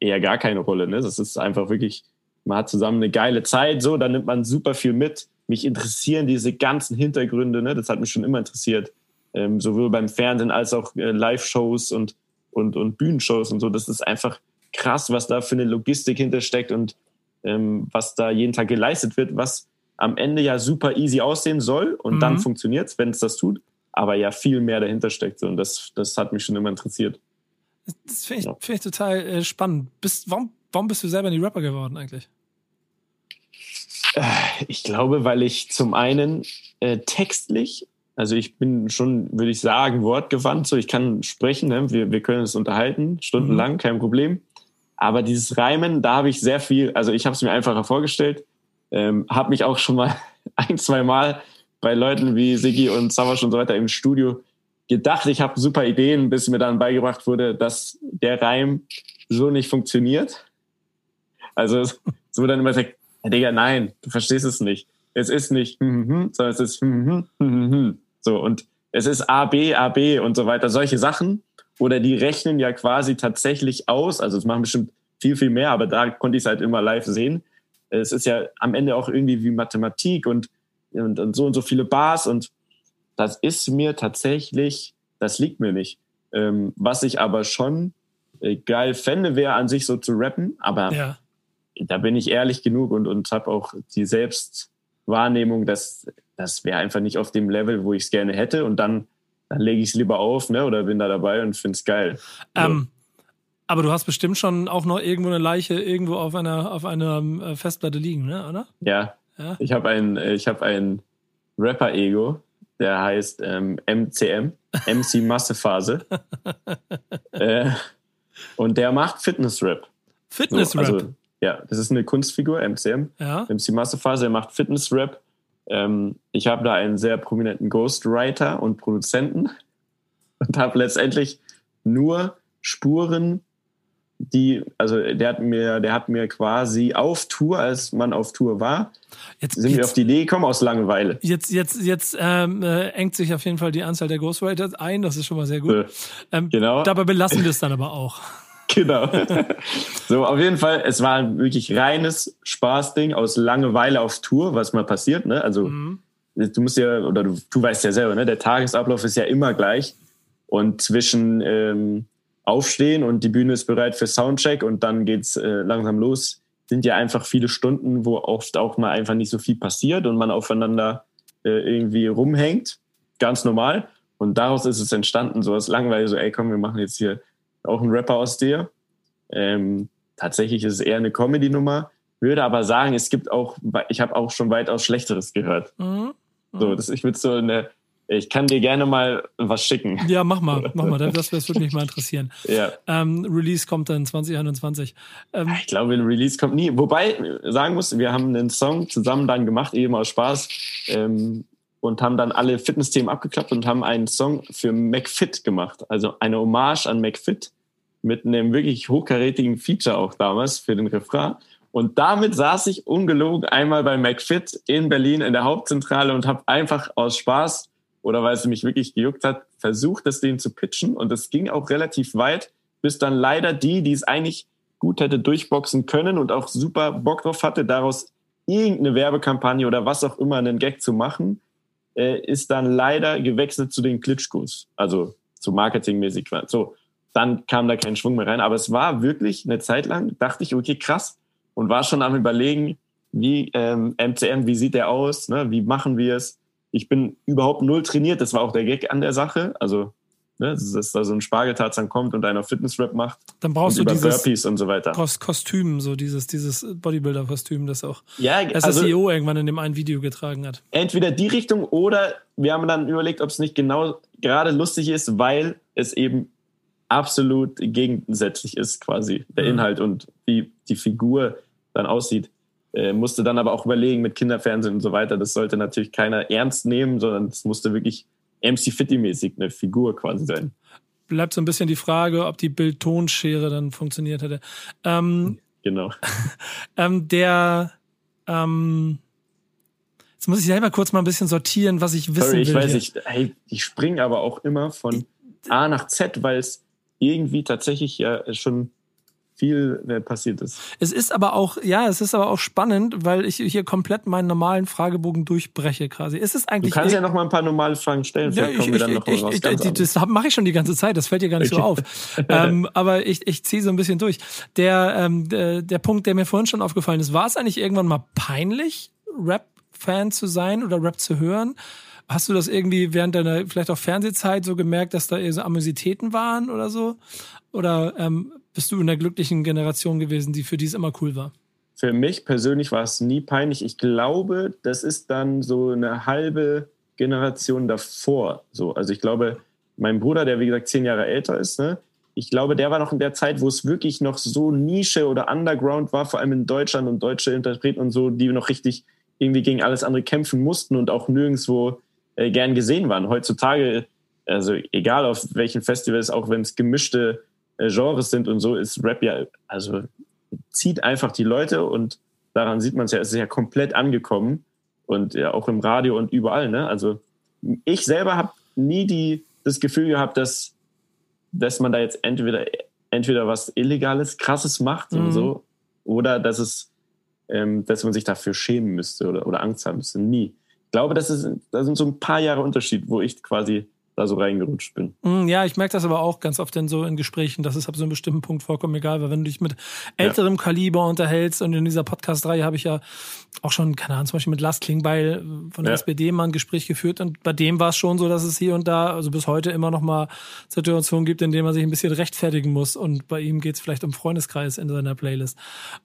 eher gar keine Rolle. Ne? Das ist einfach wirklich, man hat zusammen eine geile Zeit, so, dann nimmt man super viel mit. Mich interessieren diese ganzen Hintergründe, ne? das hat mich schon immer interessiert ähm, sowohl beim Fernsehen als auch äh, Live-Shows und, und, und Bühnenshows und so. Das ist einfach krass, was da für eine Logistik hintersteckt und ähm, was da jeden Tag geleistet wird, was am Ende ja super easy aussehen soll und mhm. dann funktioniert es, wenn es das tut, aber ja viel mehr dahinter steckt und das, das hat mich schon immer interessiert. Das finde ich, ja. find ich total äh, spannend. Bist, warum, warum bist du selber in die Rapper geworden eigentlich? Äh, ich glaube, weil ich zum einen äh, textlich also ich bin schon, würde ich sagen, wortgewandt. So, ich kann sprechen, ne? wir, wir können uns unterhalten, stundenlang, mhm. kein Problem. Aber dieses Reimen, da habe ich sehr viel, also ich habe es mir einfacher vorgestellt, ähm, habe mich auch schon mal [laughs] ein, zwei Mal bei Leuten wie Sigi und Savasch und so weiter im Studio gedacht, ich habe super Ideen, bis mir dann beigebracht wurde, dass der Reim so nicht funktioniert. Also es wurde dann immer gesagt, Digga, nein, du verstehst es nicht es ist nicht, hm, hm, hm, sondern es ist hm, hm, hm, hm, so und es ist A, B, A, B und so weiter, solche Sachen. Oder die rechnen ja quasi tatsächlich aus, also es machen bestimmt viel, viel mehr, aber da konnte ich es halt immer live sehen. Es ist ja am Ende auch irgendwie wie Mathematik und, und, und so und so viele Bars und das ist mir tatsächlich, das liegt mir nicht. Ähm, was ich aber schon äh, geil fände, wäre an sich so zu rappen, aber ja. da bin ich ehrlich genug und, und habe auch die selbst Wahrnehmung, dass das wäre einfach nicht auf dem Level, wo ich es gerne hätte und dann, dann lege ich es lieber auf ne, oder bin da dabei und finde es geil. Ähm, aber du hast bestimmt schon auch noch irgendwo eine Leiche irgendwo auf einer, auf einer ähm, Festplatte liegen, ne, oder? Ja. ja? Ich habe ein, ich hab ein Rapper-Ego, der heißt ähm, MCM, MC [laughs] Massephase. äh, und der macht Fitness-Rap. Fitness-Rap? So, also, ja, das ist eine Kunstfigur, MCM. Ja. MC Massephase, er macht Fitness-Rap. Ähm, ich habe da einen sehr prominenten Ghostwriter und Produzenten und habe letztendlich nur Spuren die, also der hat mir, der hat mir quasi auf Tour, als man auf Tour war, jetzt, sind jetzt, wir auf die Idee gekommen aus Langeweile. Jetzt, jetzt, jetzt ähm, äh, engt sich auf jeden Fall die Anzahl der Ghostwriters ein, das ist schon mal sehr gut. Ähm, genau. Dabei belassen wir es dann aber auch. Genau. [laughs] so, auf jeden Fall, es war ein wirklich reines Spaßding aus Langeweile auf Tour, was mal passiert, ne? Also, mhm. du musst ja, oder du, du weißt ja selber, ne? Der Tagesablauf ist ja immer gleich. Und zwischen ähm, Aufstehen und die Bühne ist bereit für Soundcheck und dann geht's äh, langsam los, sind ja einfach viele Stunden, wo oft auch mal einfach nicht so viel passiert und man aufeinander äh, irgendwie rumhängt. Ganz normal. Und daraus ist es entstanden, so was langweilig, so, ey, komm, wir machen jetzt hier auch einen Rapper aus dir. Ähm, tatsächlich ist es eher eine Comedy-Nummer. Würde aber sagen, es gibt auch, ich habe auch schon weitaus Schlechteres gehört. Mhm. So, mhm. das, ich würde so eine, ich kann dir gerne mal was schicken. Ja, mach mal, [laughs] mach mal. Das, das würde mich mal interessieren. Ja. Ähm, Release kommt dann 2021. Ähm, ich glaube, ein Release kommt nie. Wobei, sagen muss, wir haben einen Song zusammen dann gemacht, eben aus Spaß. Ähm, und haben dann alle Fitness-Themen abgeklappt und haben einen Song für McFit gemacht. Also eine Hommage an McFit mit einem wirklich hochkarätigen Feature auch damals für den Refrain. Und damit saß ich ungelogen einmal bei McFit in Berlin in der Hauptzentrale und habe einfach aus Spaß oder weil es mich wirklich gejuckt hat, versucht, das denen zu pitchen. Und es ging auch relativ weit, bis dann leider die, die es eigentlich gut hätte durchboxen können und auch super Bock drauf hatte, daraus irgendeine Werbekampagne oder was auch immer einen Gag zu machen, äh, ist dann leider gewechselt zu den Klitschkos, also zu marketingmäßig. So, dann kam da kein Schwung mehr rein. Aber es war wirklich eine Zeit lang, dachte ich, okay, krass. Und war schon am überlegen, wie ähm, MCM, wie sieht der aus, ne? wie machen wir es? Ich bin überhaupt null trainiert, das war auch der Gag an der Sache. Also ne, dass da so ein Spargeltarzan kommt und einer Fitnessrap macht. Dann brauchst du dieses Burpees und so weiter. Kostüm, so dieses, dieses Bodybuilder-Kostüm, das auch ja, also, SSEO irgendwann in dem einen Video getragen hat. Entweder die Richtung oder wir haben dann überlegt, ob es nicht genau gerade lustig ist, weil es eben absolut gegensätzlich ist, quasi der mhm. Inhalt und wie die Figur dann aussieht. Äh, musste dann aber auch überlegen mit Kinderfernsehen und so weiter. Das sollte natürlich keiner ernst nehmen, sondern es musste wirklich MC Fitty-mäßig eine Figur quasi sein. Bleibt so ein bisschen die Frage, ob die Bild-Ton-Schere dann funktioniert hätte. Ähm, genau. [laughs] ähm, der, ähm, jetzt muss ich selber kurz mal ein bisschen sortieren, was ich wissen Sorry, ich will. Ich weiß nicht, hey, ich springe aber auch immer von A nach Z, weil es irgendwie tatsächlich ja schon viel äh, passiert ist. Es ist aber auch, ja, es ist aber auch spannend, weil ich hier komplett meinen normalen Fragebogen durchbreche quasi. Ist es eigentlich. Du kannst ja noch mal ein paar normale Fragen stellen, vielleicht ja, kommen wir dann noch ich, raus. Ich, das mache ich schon die ganze Zeit, das fällt dir gar nicht okay. so auf. [laughs] ähm, aber ich, ich ziehe so ein bisschen durch. Der, ähm, der, der Punkt, der mir vorhin schon aufgefallen ist, war es eigentlich irgendwann mal peinlich, Rap-Fan zu sein oder Rap zu hören? Hast du das irgendwie während deiner vielleicht auch Fernsehzeit so gemerkt, dass da eher so Amüsitäten waren oder so? Oder ähm, bist du in der glücklichen Generation gewesen, die für dies immer cool war? Für mich persönlich war es nie peinlich. Ich glaube, das ist dann so eine halbe Generation davor. So, also ich glaube, mein Bruder, der wie gesagt zehn Jahre älter ist, ne, ich glaube, der war noch in der Zeit, wo es wirklich noch so Nische oder Underground war, vor allem in Deutschland und deutsche Interpreten und so, die noch richtig irgendwie gegen alles andere kämpfen mussten und auch nirgendwo äh, gern gesehen waren. Heutzutage, also egal auf welchen Festivals, auch wenn es gemischte äh, Genres sind und so, ist Rap ja, also zieht einfach die Leute und daran sieht man es ja, es ist ja komplett angekommen und ja auch im Radio und überall. Ne? Also ich selber habe nie die, das Gefühl gehabt, dass, dass man da jetzt entweder, entweder was Illegales, Krasses macht mhm. und so oder dass es ähm, dass man sich dafür schämen müsste oder, oder Angst haben müsste. Nie. Ich glaube, das, ist, das sind so ein paar Jahre Unterschied, wo ich quasi da so reingerutscht bin. Mm, ja, ich merke das aber auch ganz oft in so in Gesprächen, dass es ab so einem bestimmten Punkt vollkommen egal, weil wenn du dich mit älterem ja. Kaliber unterhältst und in dieser Podcast-Reihe habe ich ja auch schon, keine Ahnung, zum Beispiel mit Lars Klingbeil von der ja. SPD mal ein Gespräch geführt und bei dem war es schon so, dass es hier und da, also bis heute immer noch mal Situationen gibt, in denen man sich ein bisschen rechtfertigen muss und bei ihm geht es vielleicht um Freundeskreis in seiner Playlist.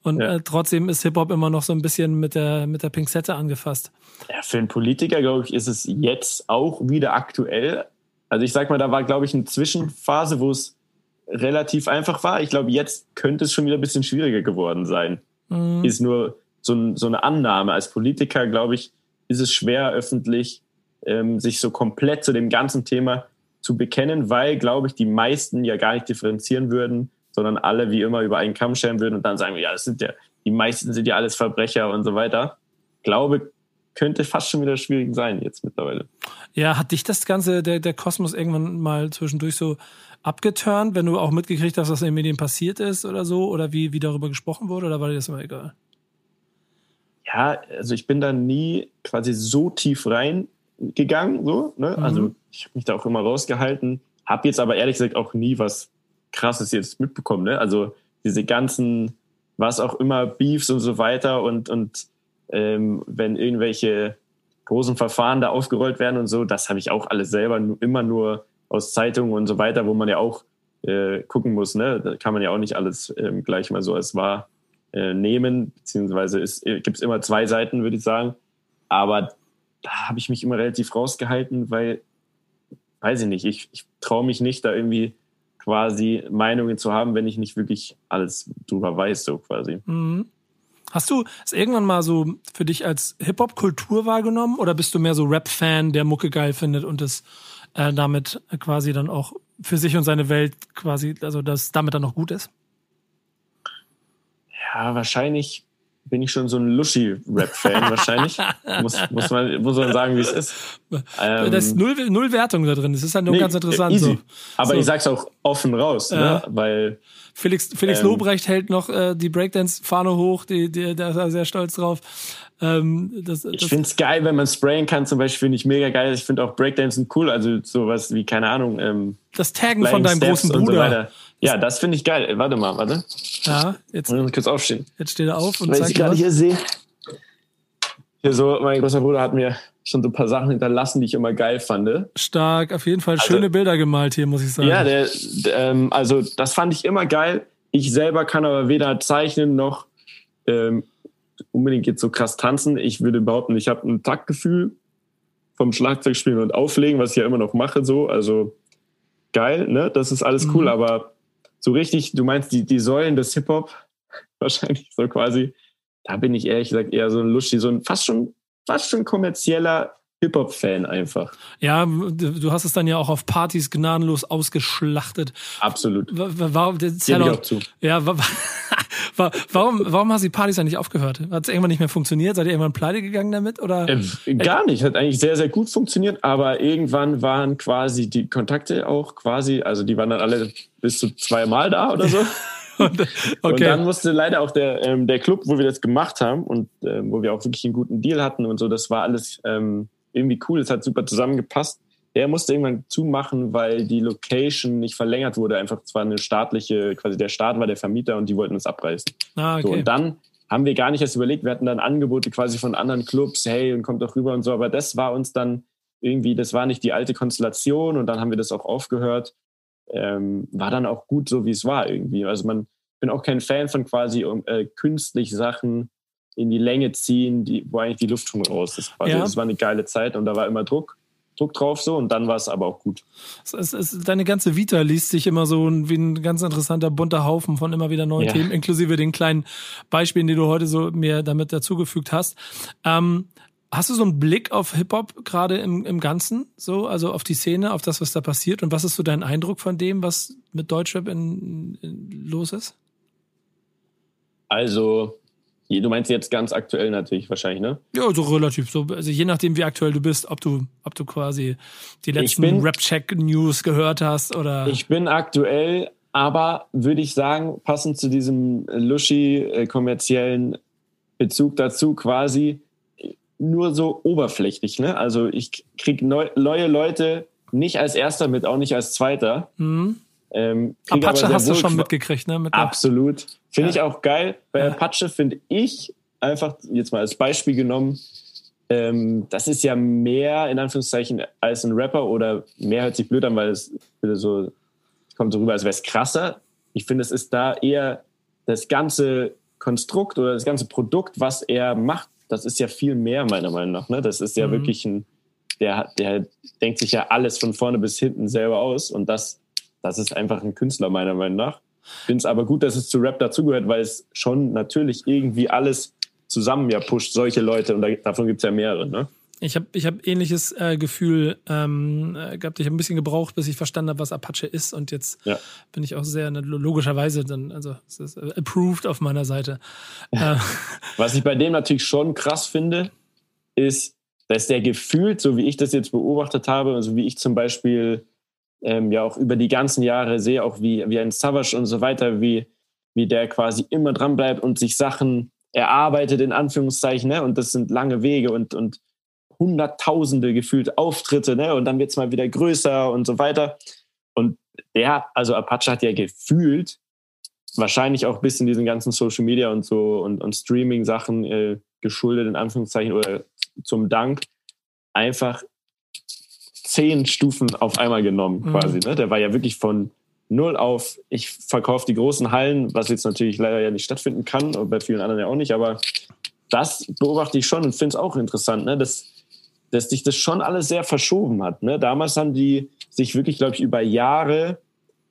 Und ja. äh, trotzdem ist Hip-Hop immer noch so ein bisschen mit der, mit der Pinzette angefasst. Ja, für einen Politiker, glaube ich, ist es jetzt auch wieder aktuell also ich sag mal, da war, glaube ich, eine Zwischenphase, wo es relativ einfach war. Ich glaube, jetzt könnte es schon wieder ein bisschen schwieriger geworden sein. Mhm. Ist nur so, so, eine Annahme. Als Politiker, glaube ich, ist es schwer, öffentlich ähm, sich so komplett zu dem ganzen Thema zu bekennen, weil, glaube ich, die meisten ja gar nicht differenzieren würden, sondern alle wie immer über einen Kamm scheren würden und dann sagen wir, ja, das sind ja, die meisten sind ja alles Verbrecher und so weiter. Ich glaube, könnte fast schon wieder schwierig sein jetzt mittlerweile. Ja, hat dich das Ganze, der, der Kosmos irgendwann mal zwischendurch so abgeturnt, wenn du auch mitgekriegt hast, was in den Medien passiert ist oder so, oder wie, wie darüber gesprochen wurde, oder war dir das immer egal? Ja, also ich bin da nie quasi so tief reingegangen, so, ne? Mhm. Also ich habe mich da auch immer rausgehalten, habe jetzt aber ehrlich gesagt auch nie was krasses jetzt mitbekommen, ne? Also diese ganzen, was auch immer, Beefs und so weiter und, und ähm, wenn irgendwelche großen Verfahren da aufgerollt werden und so, das habe ich auch alles selber immer nur aus Zeitungen und so weiter, wo man ja auch äh, gucken muss. Ne? Da kann man ja auch nicht alles ähm, gleich mal so als wahr äh, nehmen, beziehungsweise äh, gibt es immer zwei Seiten, würde ich sagen. Aber da habe ich mich immer relativ rausgehalten, weil, weiß ich nicht, ich, ich traue mich nicht, da irgendwie quasi Meinungen zu haben, wenn ich nicht wirklich alles drüber weiß, so quasi. Mhm. Hast du es irgendwann mal so für dich als Hip-Hop-Kultur wahrgenommen oder bist du mehr so Rap-Fan, der Mucke geil findet und es äh, damit quasi dann auch für sich und seine Welt quasi, also dass damit dann noch gut ist? Ja, wahrscheinlich bin ich schon so ein Luschi-Rap-Fan [laughs] wahrscheinlich. muss, muss, man, muss man sagen, wie es ist. Ähm, da ist null, null Wertung da drin. Das ist halt nur nee, ganz interessant. Easy. So. Aber so. ich sag's auch offen raus, ja. ne? weil Felix, Felix ähm, Lobrecht hält noch äh, die Breakdance-Fahne hoch, die, die, der ist da sehr stolz drauf. Ähm, das, das, ich finde es geil, wenn man sprayen kann, zum Beispiel finde ich mega geil. Ich finde auch Breakdancen cool, also sowas wie, keine Ahnung. Ähm, das Taggen von deinem Steps großen Bruder. Ja, das finde ich geil. Warte mal, warte. Ja, jetzt. Ich kurz aufstehen. Jetzt steht er auf und Wenn ich gerade hier sehe. Hier so, mein großer Bruder hat mir schon so ein paar Sachen hinterlassen, die ich immer geil fand. Stark, auf jeden Fall also, schöne Bilder gemalt hier, muss ich sagen. Ja, der, der ähm, also das fand ich immer geil. Ich selber kann aber weder zeichnen noch ähm, unbedingt jetzt so krass tanzen. Ich würde behaupten, ich habe ein Taktgefühl vom Schlagzeugspielen und Auflegen, was ich ja immer noch mache, so. Also geil, ne? Das ist alles cool, mhm. aber so richtig, du meinst die, die Säulen des Hip-Hop, [laughs] wahrscheinlich so quasi, da bin ich ehrlich gesagt eher so ein Luschi, so ein fast schon, fast schon kommerzieller Hip-Hop-Fan einfach. Ja, du hast es dann ja auch auf Partys gnadenlos ausgeschlachtet. Absolut. Warum, das ja, auch zu. Ja, [laughs] warum, warum hast du die Partys eigentlich aufgehört? Hat es irgendwann nicht mehr funktioniert? Seid ihr irgendwann pleite gegangen damit? Oder? Äh, gar nicht. Hat eigentlich sehr, sehr gut funktioniert, aber irgendwann waren quasi die Kontakte auch quasi, also die waren dann alle bis zu zweimal da oder so. [laughs] und, okay. und, dann musste leider auch der, ähm, der Club, wo wir das gemacht haben und äh, wo wir auch wirklich einen guten Deal hatten und so, das war alles ähm, irgendwie cool, es hat super zusammengepasst. Der musste irgendwann zumachen, weil die Location nicht verlängert wurde. Einfach zwar eine staatliche, quasi der Staat war der Vermieter und die wollten uns abreißen. Ah, okay. So, und dann haben wir gar nicht erst überlegt, wir hatten dann Angebote quasi von anderen Clubs, hey, und kommt doch rüber und so, aber das war uns dann irgendwie, das war nicht die alte Konstellation und dann haben wir das auch aufgehört. Ähm, war dann auch gut so, wie es war irgendwie. Also man, bin auch kein Fan von quasi äh, künstlich Sachen in die Länge ziehen, die, wo eigentlich die Luft schon raus ist. Also ja. Das war eine geile Zeit und da war immer Druck. Druck drauf so und dann war es aber auch gut. Es, es, deine ganze Vita liest sich immer so wie ein ganz interessanter bunter Haufen von immer wieder neuen ja. Themen, inklusive den kleinen Beispielen, die du heute so mir damit dazugefügt hast. Ähm, hast du so einen Blick auf Hip-Hop gerade im, im Ganzen, so, also auf die Szene, auf das, was da passiert und was ist so dein Eindruck von dem, was mit Deutschrap in, in, los ist? Also, Du meinst jetzt ganz aktuell natürlich wahrscheinlich, ne? Ja, so relativ. So, also je nachdem, wie aktuell du bist, ob du, ob du quasi die letzten Rap-Check-News gehört hast oder. Ich bin aktuell, aber würde ich sagen, passend zu diesem Luschi-kommerziellen äh, Bezug dazu quasi nur so oberflächlich, ne? Also ich krieg neu, neue Leute nicht als erster mit, auch nicht als zweiter. Mhm. Ähm, Apache hast du schon mitgekriegt, ne? Mit Absolut. Finde ja. ich auch geil. Bei ja. Apache finde ich einfach, jetzt mal als Beispiel genommen, ähm, das ist ja mehr in Anführungszeichen als ein Rapper oder mehr hört sich blöd an, weil es so kommt so rüber, als wäre es krasser. Ich finde, es ist da eher das ganze Konstrukt oder das ganze Produkt, was er macht, das ist ja viel mehr meiner Meinung nach. Ne? Das ist ja mhm. wirklich ein, der, der denkt sich ja alles von vorne bis hinten selber aus und das das ist einfach ein Künstler meiner Meinung nach. Finde es aber gut, dass es zu Rap dazugehört, weil es schon natürlich irgendwie alles zusammen ja pusht, solche Leute und da, davon gibt es ja mehrere. Ne? Ich habe ich hab ähnliches äh, Gefühl ähm, äh, gehabt. Ich habe ein bisschen gebraucht, bis ich verstanden habe, was Apache ist. Und jetzt ja. bin ich auch sehr ne, logischerweise dann, also es ist äh, approved auf meiner Seite. [laughs] Äh, was ich bei dem natürlich schon krass finde, ist, dass der gefühlt, so wie ich das jetzt beobachtet habe, also wie ich zum Beispiel ähm, ja auch über die ganzen Jahre sehe, auch wie, wie ein Savage und so weiter, wie, wie der quasi immer dran bleibt und sich Sachen erarbeitet, in Anführungszeichen, ne? und das sind lange Wege und, und Hunderttausende gefühlt Auftritte, ne? und dann wird es mal wieder größer und so weiter. Und der, also Apache hat ja gefühlt, wahrscheinlich auch bis in diesen ganzen Social Media und so und, und Streaming-Sachen äh, geschuldet, in Anführungszeichen, oder zum Dank, einfach zehn Stufen auf einmal genommen, mhm. quasi. Ne? Der war ja wirklich von null auf, ich verkaufe die großen Hallen, was jetzt natürlich leider ja nicht stattfinden kann, und bei vielen anderen ja auch nicht, aber das beobachte ich schon und finde es auch interessant, ne? dass, dass sich das schon alles sehr verschoben hat. Ne? Damals haben die sich wirklich, glaube ich, über Jahre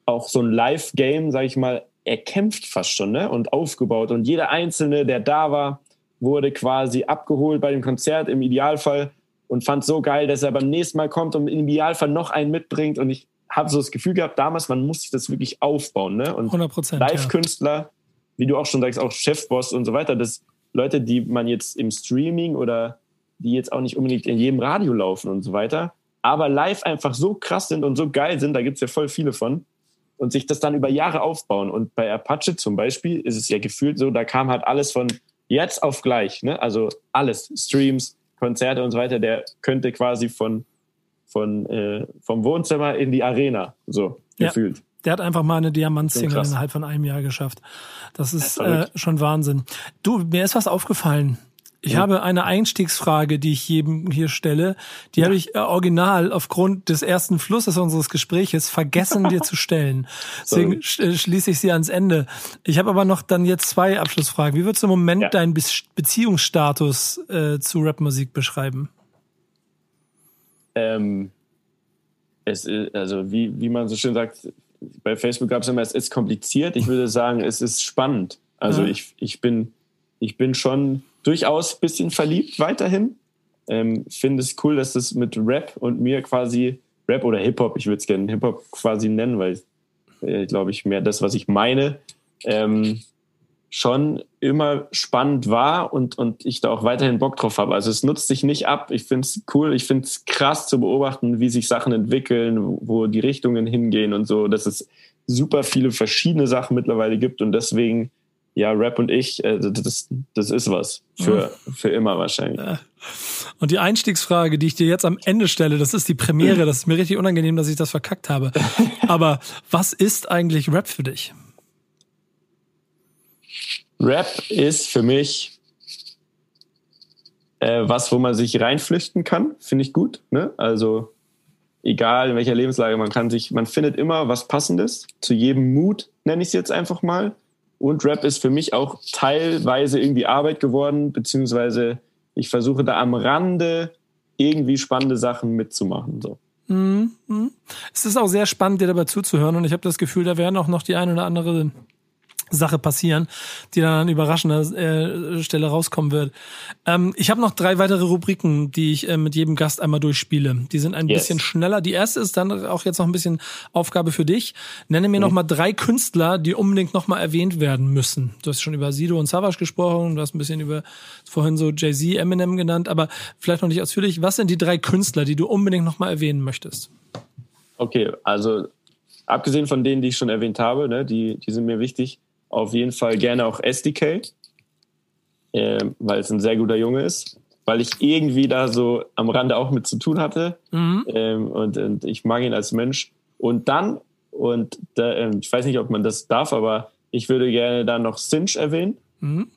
auch so ein Live-Game, sage ich mal, erkämpft fast schon ne? und aufgebaut. Und jeder Einzelne, der da war, wurde quasi abgeholt bei dem Konzert im Idealfall und fand so geil, dass er beim nächsten Mal kommt und im Idealfall noch einen mitbringt. Und ich habe so das Gefühl gehabt, damals, man muss sich das wirklich aufbauen. Ne? Und 100%, Live-Künstler, ja. wie du auch schon sagst, auch Chefboss und so weiter, das Leute, die man jetzt im Streaming oder die jetzt auch nicht unbedingt in jedem Radio laufen und so weiter, aber live einfach so krass sind und so geil sind, da gibt es ja voll viele von, und sich das dann über Jahre aufbauen. Und bei Apache zum Beispiel ist es ja gefühlt so, da kam halt alles von jetzt auf gleich, ne? also alles, Streams, Konzerte und so weiter, der könnte quasi von von, äh, vom Wohnzimmer in die Arena, so ja. gefühlt. Der hat einfach mal eine Diamantsingle innerhalb von einem Jahr geschafft. Das ist äh, schon Wahnsinn. Du, mir ist was aufgefallen. Ich ja. habe eine Einstiegsfrage, die ich jedem hier stelle. Die ja. habe ich äh, original aufgrund des ersten Flusses unseres Gespräches vergessen, dir zu stellen. [laughs] Deswegen äh, schließe ich sie ans Ende. Ich habe aber noch dann jetzt zwei Abschlussfragen. Wie würdest du im Moment ja. deinen Be Beziehungsstatus äh, zu Rapmusik beschreiben? ähm, es ist, also wie, wie man so schön sagt, bei Facebook gab es immer, es ist kompliziert. Ich würde sagen, es ist spannend. Also ich, ich, bin, ich bin schon durchaus ein bisschen verliebt weiterhin. Ähm, Finde es cool, dass das mit Rap und mir quasi, Rap oder Hip-Hop, ich würde es gerne Hip-Hop quasi nennen, weil äh, glaube ich mehr das, was ich meine, ähm, schon immer spannend war und, und ich da auch weiterhin Bock drauf habe. Also es nutzt sich nicht ab. Ich finde es cool, ich finde es krass zu beobachten, wie sich Sachen entwickeln, wo die Richtungen hingehen und so, dass es super viele verschiedene Sachen mittlerweile gibt und deswegen, ja, Rap und ich, äh, das, das ist was. Für, für immer wahrscheinlich. Und die Einstiegsfrage, die ich dir jetzt am Ende stelle, das ist die Premiere, das ist mir richtig unangenehm, dass ich das verkackt habe. [laughs] Aber was ist eigentlich Rap für dich? Rap ist für mich äh, was, wo man sich reinflüchten kann, finde ich gut. Ne? Also egal in welcher Lebenslage, man kann sich, man findet immer was Passendes zu jedem Mut, nenne ich es jetzt einfach mal. Und Rap ist für mich auch teilweise irgendwie Arbeit geworden, beziehungsweise ich versuche da am Rande irgendwie spannende Sachen mitzumachen. So. Mhm. Es ist auch sehr spannend, dir dabei zuzuhören und ich habe das Gefühl, da werden auch noch die ein oder andere Sache passieren, die dann an überraschender äh, Stelle rauskommen wird. Ähm, ich habe noch drei weitere Rubriken, die ich äh, mit jedem Gast einmal durchspiele. Die sind ein yes. bisschen schneller. Die erste ist dann auch jetzt noch ein bisschen Aufgabe für dich. Nenne mir mhm. noch mal drei Künstler, die unbedingt noch mal erwähnt werden müssen. Du hast schon über Sido und Savage gesprochen, du hast ein bisschen über vorhin so Jay-Z, Eminem genannt, aber vielleicht noch nicht ausführlich. Was sind die drei Künstler, die du unbedingt noch mal erwähnen möchtest? Okay, also abgesehen von denen, die ich schon erwähnt habe, ne, die, die sind mir wichtig auf jeden Fall gerne auch SDK, äh, weil es ein sehr guter Junge ist, weil ich irgendwie da so am Rande auch mit zu tun hatte mhm. ähm, und, und, ich mag ihn als Mensch. Und dann, und da, äh, ich weiß nicht, ob man das darf, aber ich würde gerne da noch Cinch erwähnen. Mhm.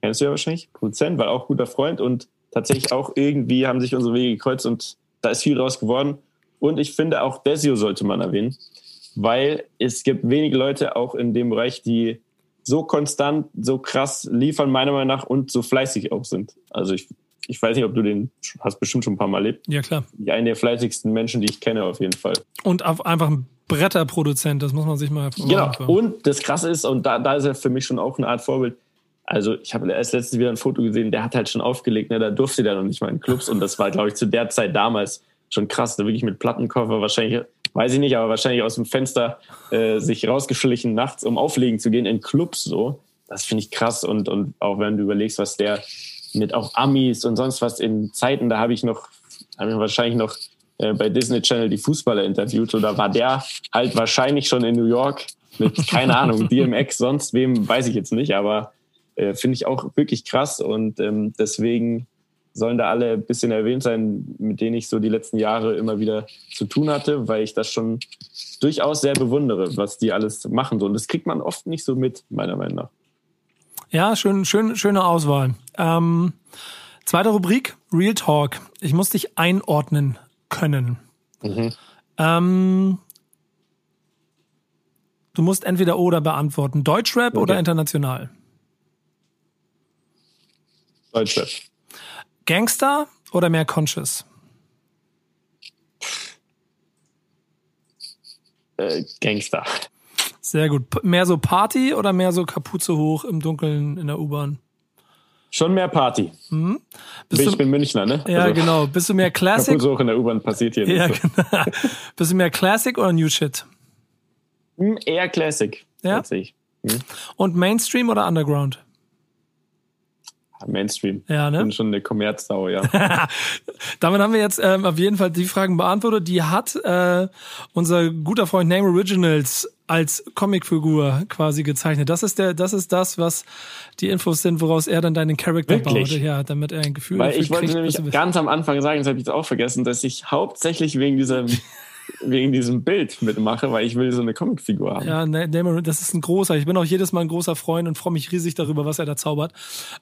Kennst du ja wahrscheinlich, Produzent, weil auch guter Freund und tatsächlich auch irgendwie haben sich unsere Wege gekreuzt und da ist viel draus geworden. Und ich finde auch Desio sollte man erwähnen, weil es gibt wenige Leute auch in dem Bereich, die so konstant, so krass liefern, meiner Meinung nach, und so fleißig auch sind. Also ich, ich weiß nicht, ob du den hast bestimmt schon ein paar Mal erlebt. Ja, klar. Einer der fleißigsten Menschen, die ich kenne, auf jeden Fall. Und einfach ein Bretterproduzent, das muss man sich mal Genau. Und das Krasse ist, und da, da ist er für mich schon auch eine Art Vorbild, Also ich habe erst letztens wieder ein Foto gesehen, der hat halt schon aufgelegt, ne? da durfte der noch nicht mal in Clubs und das war, glaube ich, zu der Zeit damals schon krass, da wirklich mit Plattenkoffer wahrscheinlich, weiß ich nicht, aber wahrscheinlich aus dem Fenster äh, sich rausgeschlichen nachts, um auflegen zu gehen in Clubs so. Das finde ich krass. Und, und auch wenn du überlegst, was der mit auch Amis und sonst was in Zeiten, da habe ich noch, habe ich wahrscheinlich noch äh, bei Disney Channel die Fußballer interviewt. Oder war der halt wahrscheinlich schon in New York mit, keine Ahnung, [laughs] DMX, sonst wem, weiß ich jetzt nicht, aber äh, finde ich auch wirklich krass. Und ähm, deswegen sollen da alle ein bisschen erwähnt sein, mit denen ich so die letzten Jahre immer wieder zu tun hatte, weil ich das schon durchaus sehr bewundere, was die alles machen. Und das kriegt man oft nicht so mit, meiner Meinung nach. Ja, schön, schön, schöne Auswahl. Ähm, zweite Rubrik, Real Talk. Ich muss dich einordnen können. Mhm. Ähm, du musst entweder oder beantworten. Deutschrap okay. oder international? Deutschrap. Gangster oder mehr Conscious? Äh, Gangster. Sehr gut. Mehr so Party oder mehr so Kapuze hoch im Dunkeln in der U-Bahn? Schon mehr Party. Mhm. ich du, bin Münchner, ne? Ja, also, genau. Bist du mehr Classic? Kapuze hoch in der U-Bahn passiert hier ja, nicht. So. [laughs] Genau. Bist du mehr Classic oder New Shit? Hm, eher Classic. Ja. Hm. Und Mainstream oder Underground? Mainstream. Ja, ne? Bin schon eine Kommerzsau, ja. [laughs] Damit haben wir jetzt ähm, auf jeden Fall die Fragen beantwortet. Die hat äh, unser guter Freund Name Originals als Comicfigur quasi gezeichnet. Das ist der, das ist das, was die Infos sind, woraus er dann deinen Charakter Wirklich? baut. Ja, damit er ein Gefühl Weil ich wollte kriegt, nämlich ganz am Anfang sagen, das habe ich jetzt auch vergessen, dass ich hauptsächlich wegen diesem [laughs] wegen diesem Bild mitmache, weil ich will so eine Comicfigur haben. Ja, Damon, das ist ein großer. Ich bin auch jedes Mal ein großer Freund und freue mich riesig darüber, was er da zaubert.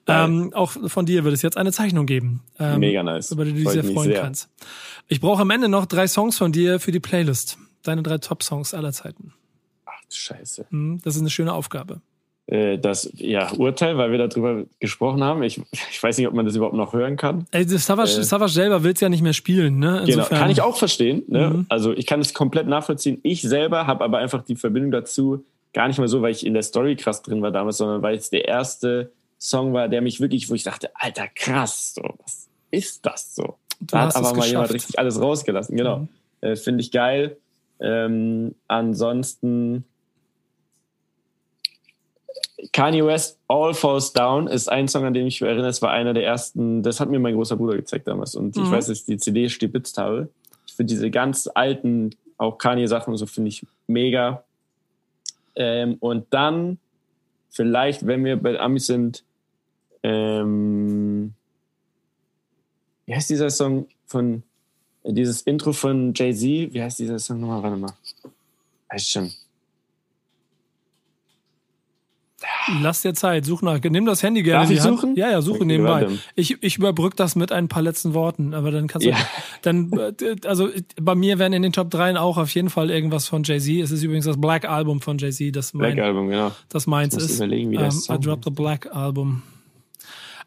Ähm, auch von dir wird es jetzt eine Zeichnung geben. Ähm, Mega nice. Über die du dich sehr freuen sehr. kannst. Ich brauche am Ende noch drei Songs von dir für die Playlist. Deine drei Top-Songs aller Zeiten. Ach, Scheiße. Mhm, das ist eine schöne Aufgabe. Äh, das ja, Urteil, weil wir darüber gesprochen haben. Ich, ich weiß nicht, ob man das überhaupt noch hören kann. Ey, Savage, äh, Savage selber will es ja nicht mehr spielen. Ne? Genau, Insofern. Genau, kann ich auch verstehen. Ne? Mhm. Also ich kann es komplett nachvollziehen. Ich selber habe aber einfach die Verbindung dazu gar nicht mal so, weil ich in der Story krass drin war damals, sondern weil es der erste Song war, der mich wirklich, wo ich dachte, Alter, krass, so, was ist das so? Du da hat aber mal geschafft. jemand richtig alles rausgelassen. Genau. Mhm. Äh, Finde ich geil. Ähm, ansonsten Kanye West All Falls Down ist ein Song, an den ich mich erinnere. Es war einer der ersten, das hat mir mein großer Bruder gezeigt damals. Und mhm. ich weiß, dass ich die CD stibitzt habe. Ich finde diese ganz alten, auch Kanye-Sachen und so, finde ich mega. Ähm, und dann vielleicht, wenn wir bei Amis sind, ähm, wie heißt dieser Song von, dieses Intro von Jay-Z? Wie heißt dieser Song nochmal? Warte mal. Weiß schon. Lass dir Zeit, such nach. Nimm das Handy gerne. Darf ich suchen? Ja, ja, suche okay, nebenbei. Ich, ich überbrück das mit ein paar letzten Worten, aber dann kannst du, ja. dann, äh, also bei mir werden in den Top 3 auch auf jeden Fall irgendwas von Jay-Z. Es ist übrigens das Black Album von Jay-Z, das mein, Black Album, genau. Das meins ist. Überlegen, wie das um, ähm, I Dropped the Black Album.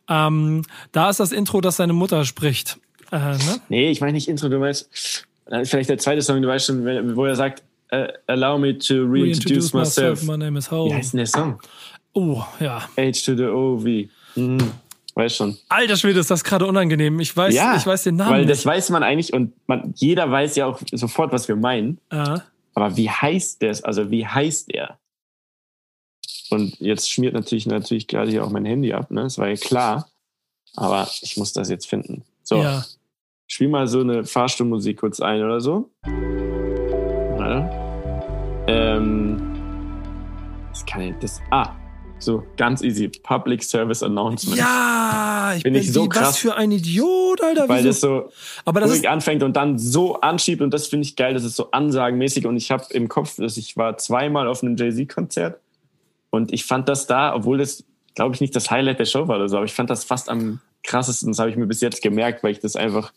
Ähm, da ist das Intro, das seine Mutter spricht. Äh, ne? Nee, ich meine nicht Intro, du meinst, vielleicht der zweite Song, du weißt schon, wo er sagt, uh, allow me to reintroduce myself. myself. My name is Hole. Wie heißt denn der Song? Oh, ja. H to the O, wie. Mhm. Weiß schon. Alter Schwede, ist das gerade unangenehm. Ich weiß, ja, ich weiß den Namen. Weil nicht. das weiß man eigentlich und man, jeder weiß ja auch sofort, was wir meinen. Aha. Aber wie heißt der? Also wie heißt er? Und jetzt schmiert natürlich natürlich gerade hier auch mein Handy ab, ne? Das war ja klar. Aber ich muss das jetzt finden. So. Ja. Spiel mal so eine Fahrstuhlmusik kurz ein oder so. Warte. Ähm. Das kann ich. Das. Ah, so, ganz easy. Public Service Announcement. Ja, ich bin, bin ich so krass. Was für ein Idiot, Alter. Weil das so aber das ruhig anfängt und dann so anschiebt und das finde ich geil. Das ist so ansagenmäßig und ich habe im Kopf, dass ich war zweimal auf einem Jay-Z-Konzert und ich fand das da, obwohl das, glaube ich, nicht das Highlight der Show war oder so, aber ich fand das fast am krassesten. Das habe ich mir bis jetzt gemerkt, weil ich das einfach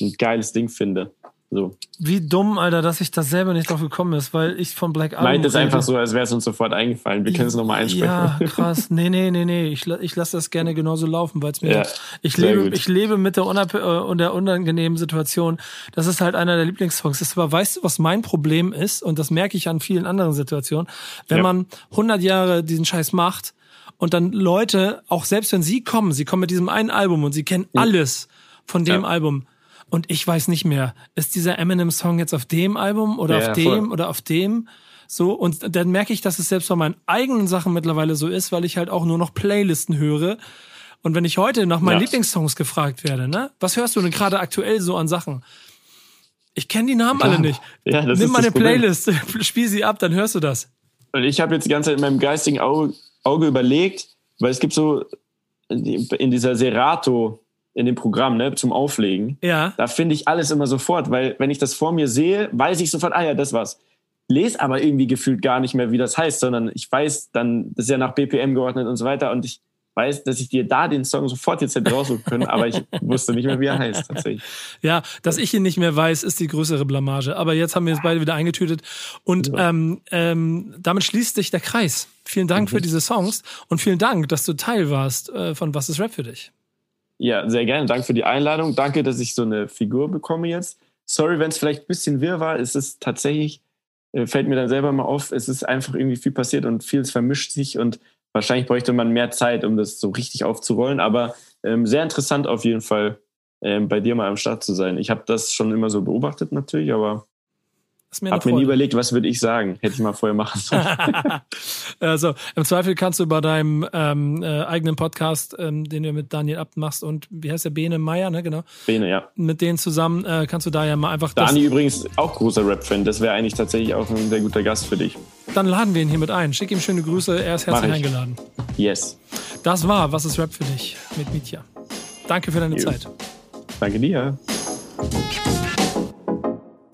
ein geiles Ding finde. So. Wie dumm, Alter, dass ich da selber nicht drauf gekommen ist, weil ich von Black Album. Meint es einfach so, als wäre es uns sofort eingefallen. Wir können es nochmal einsprechen. Ja, [laughs] krass. Nee, nee, nee, nee. Ich, ich lasse das gerne genauso laufen, weil es mir. Ja, ich, lebe, ich lebe mit der, unab äh, und der unangenehmen Situation. Das ist halt einer der Lieblingssongs. Das aber weißt du, was mein Problem ist? Und das merke ich an vielen anderen Situationen. Wenn ja. man 100 Jahre diesen Scheiß macht und dann Leute, auch selbst wenn sie kommen, sie kommen mit diesem einen Album und sie kennen ja. alles von dem Album und ich weiß nicht mehr, ist dieser Eminem-Song jetzt auf dem Album oder ja, auf dem voll. oder auf dem? So, und dann merke ich, dass es selbst bei meinen eigenen Sachen mittlerweile so ist, weil ich halt auch nur noch Playlisten höre. Und wenn ich heute nach meinen ja. Lieblingssongs gefragt werde, ne, was hörst du denn gerade aktuell so an Sachen? Ich kenne die Namen ja. alle nicht. Ja, das Nimm mal eine Playlist, [laughs] spiel sie ab, dann hörst du das. Und ich habe jetzt die ganze Zeit in meinem geistigen Auge, Auge überlegt, weil es gibt so in dieser Serato in dem Programm, ne, zum Auflegen. Ja. Da finde ich alles immer sofort, weil wenn ich das vor mir sehe, weiß ich sofort, ah ja, das war's. Lese aber irgendwie gefühlt gar nicht mehr, wie das heißt, sondern ich weiß dann, das ist ja nach BPM geordnet und so weiter und ich weiß, dass ich dir da den Song sofort jetzt hätte raussuchen können, aber ich [laughs] wusste nicht mehr, wie er heißt tatsächlich. Ja, dass ich ihn nicht mehr weiß, ist die größere Blamage. Aber jetzt haben wir es beide wieder eingetütet und ja. ähm, ähm, damit schließt sich der Kreis. Vielen Dank mhm. für diese Songs und vielen Dank, dass du Teil warst äh, von Was ist Rap für dich? Ja, sehr gerne. Danke für die Einladung. Danke, dass ich so eine Figur bekomme jetzt. Sorry, wenn es vielleicht ein bisschen wirr war. Es ist tatsächlich, äh, fällt mir dann selber mal auf, es ist einfach irgendwie viel passiert und vieles vermischt sich und wahrscheinlich bräuchte man mehr Zeit, um das so richtig aufzurollen. Aber ähm, sehr interessant auf jeden Fall, ähm, bei dir mal am Start zu sein. Ich habe das schon immer so beobachtet natürlich, aber ist mir Hab mir nie überlegt, was würde ich sagen. Hätte ich mal vorher machen sollen. [laughs] also im Zweifel kannst du bei deinem ähm, äh, eigenen Podcast, ähm, den du mit Daniel Abt machst und wie heißt der Bene Meier, ne genau? Bene, ja. Mit denen zusammen äh, kannst du da ja mal einfach. Dani übrigens auch großer Rap-Fan. Das wäre eigentlich tatsächlich auch ein sehr guter Gast für dich. Dann laden wir ihn hier mit ein. Schick ihm schöne Grüße. Er ist herzlich eingeladen. Yes. Das war Was ist Rap für dich mit Mietja. Danke für deine you. Zeit. Danke dir.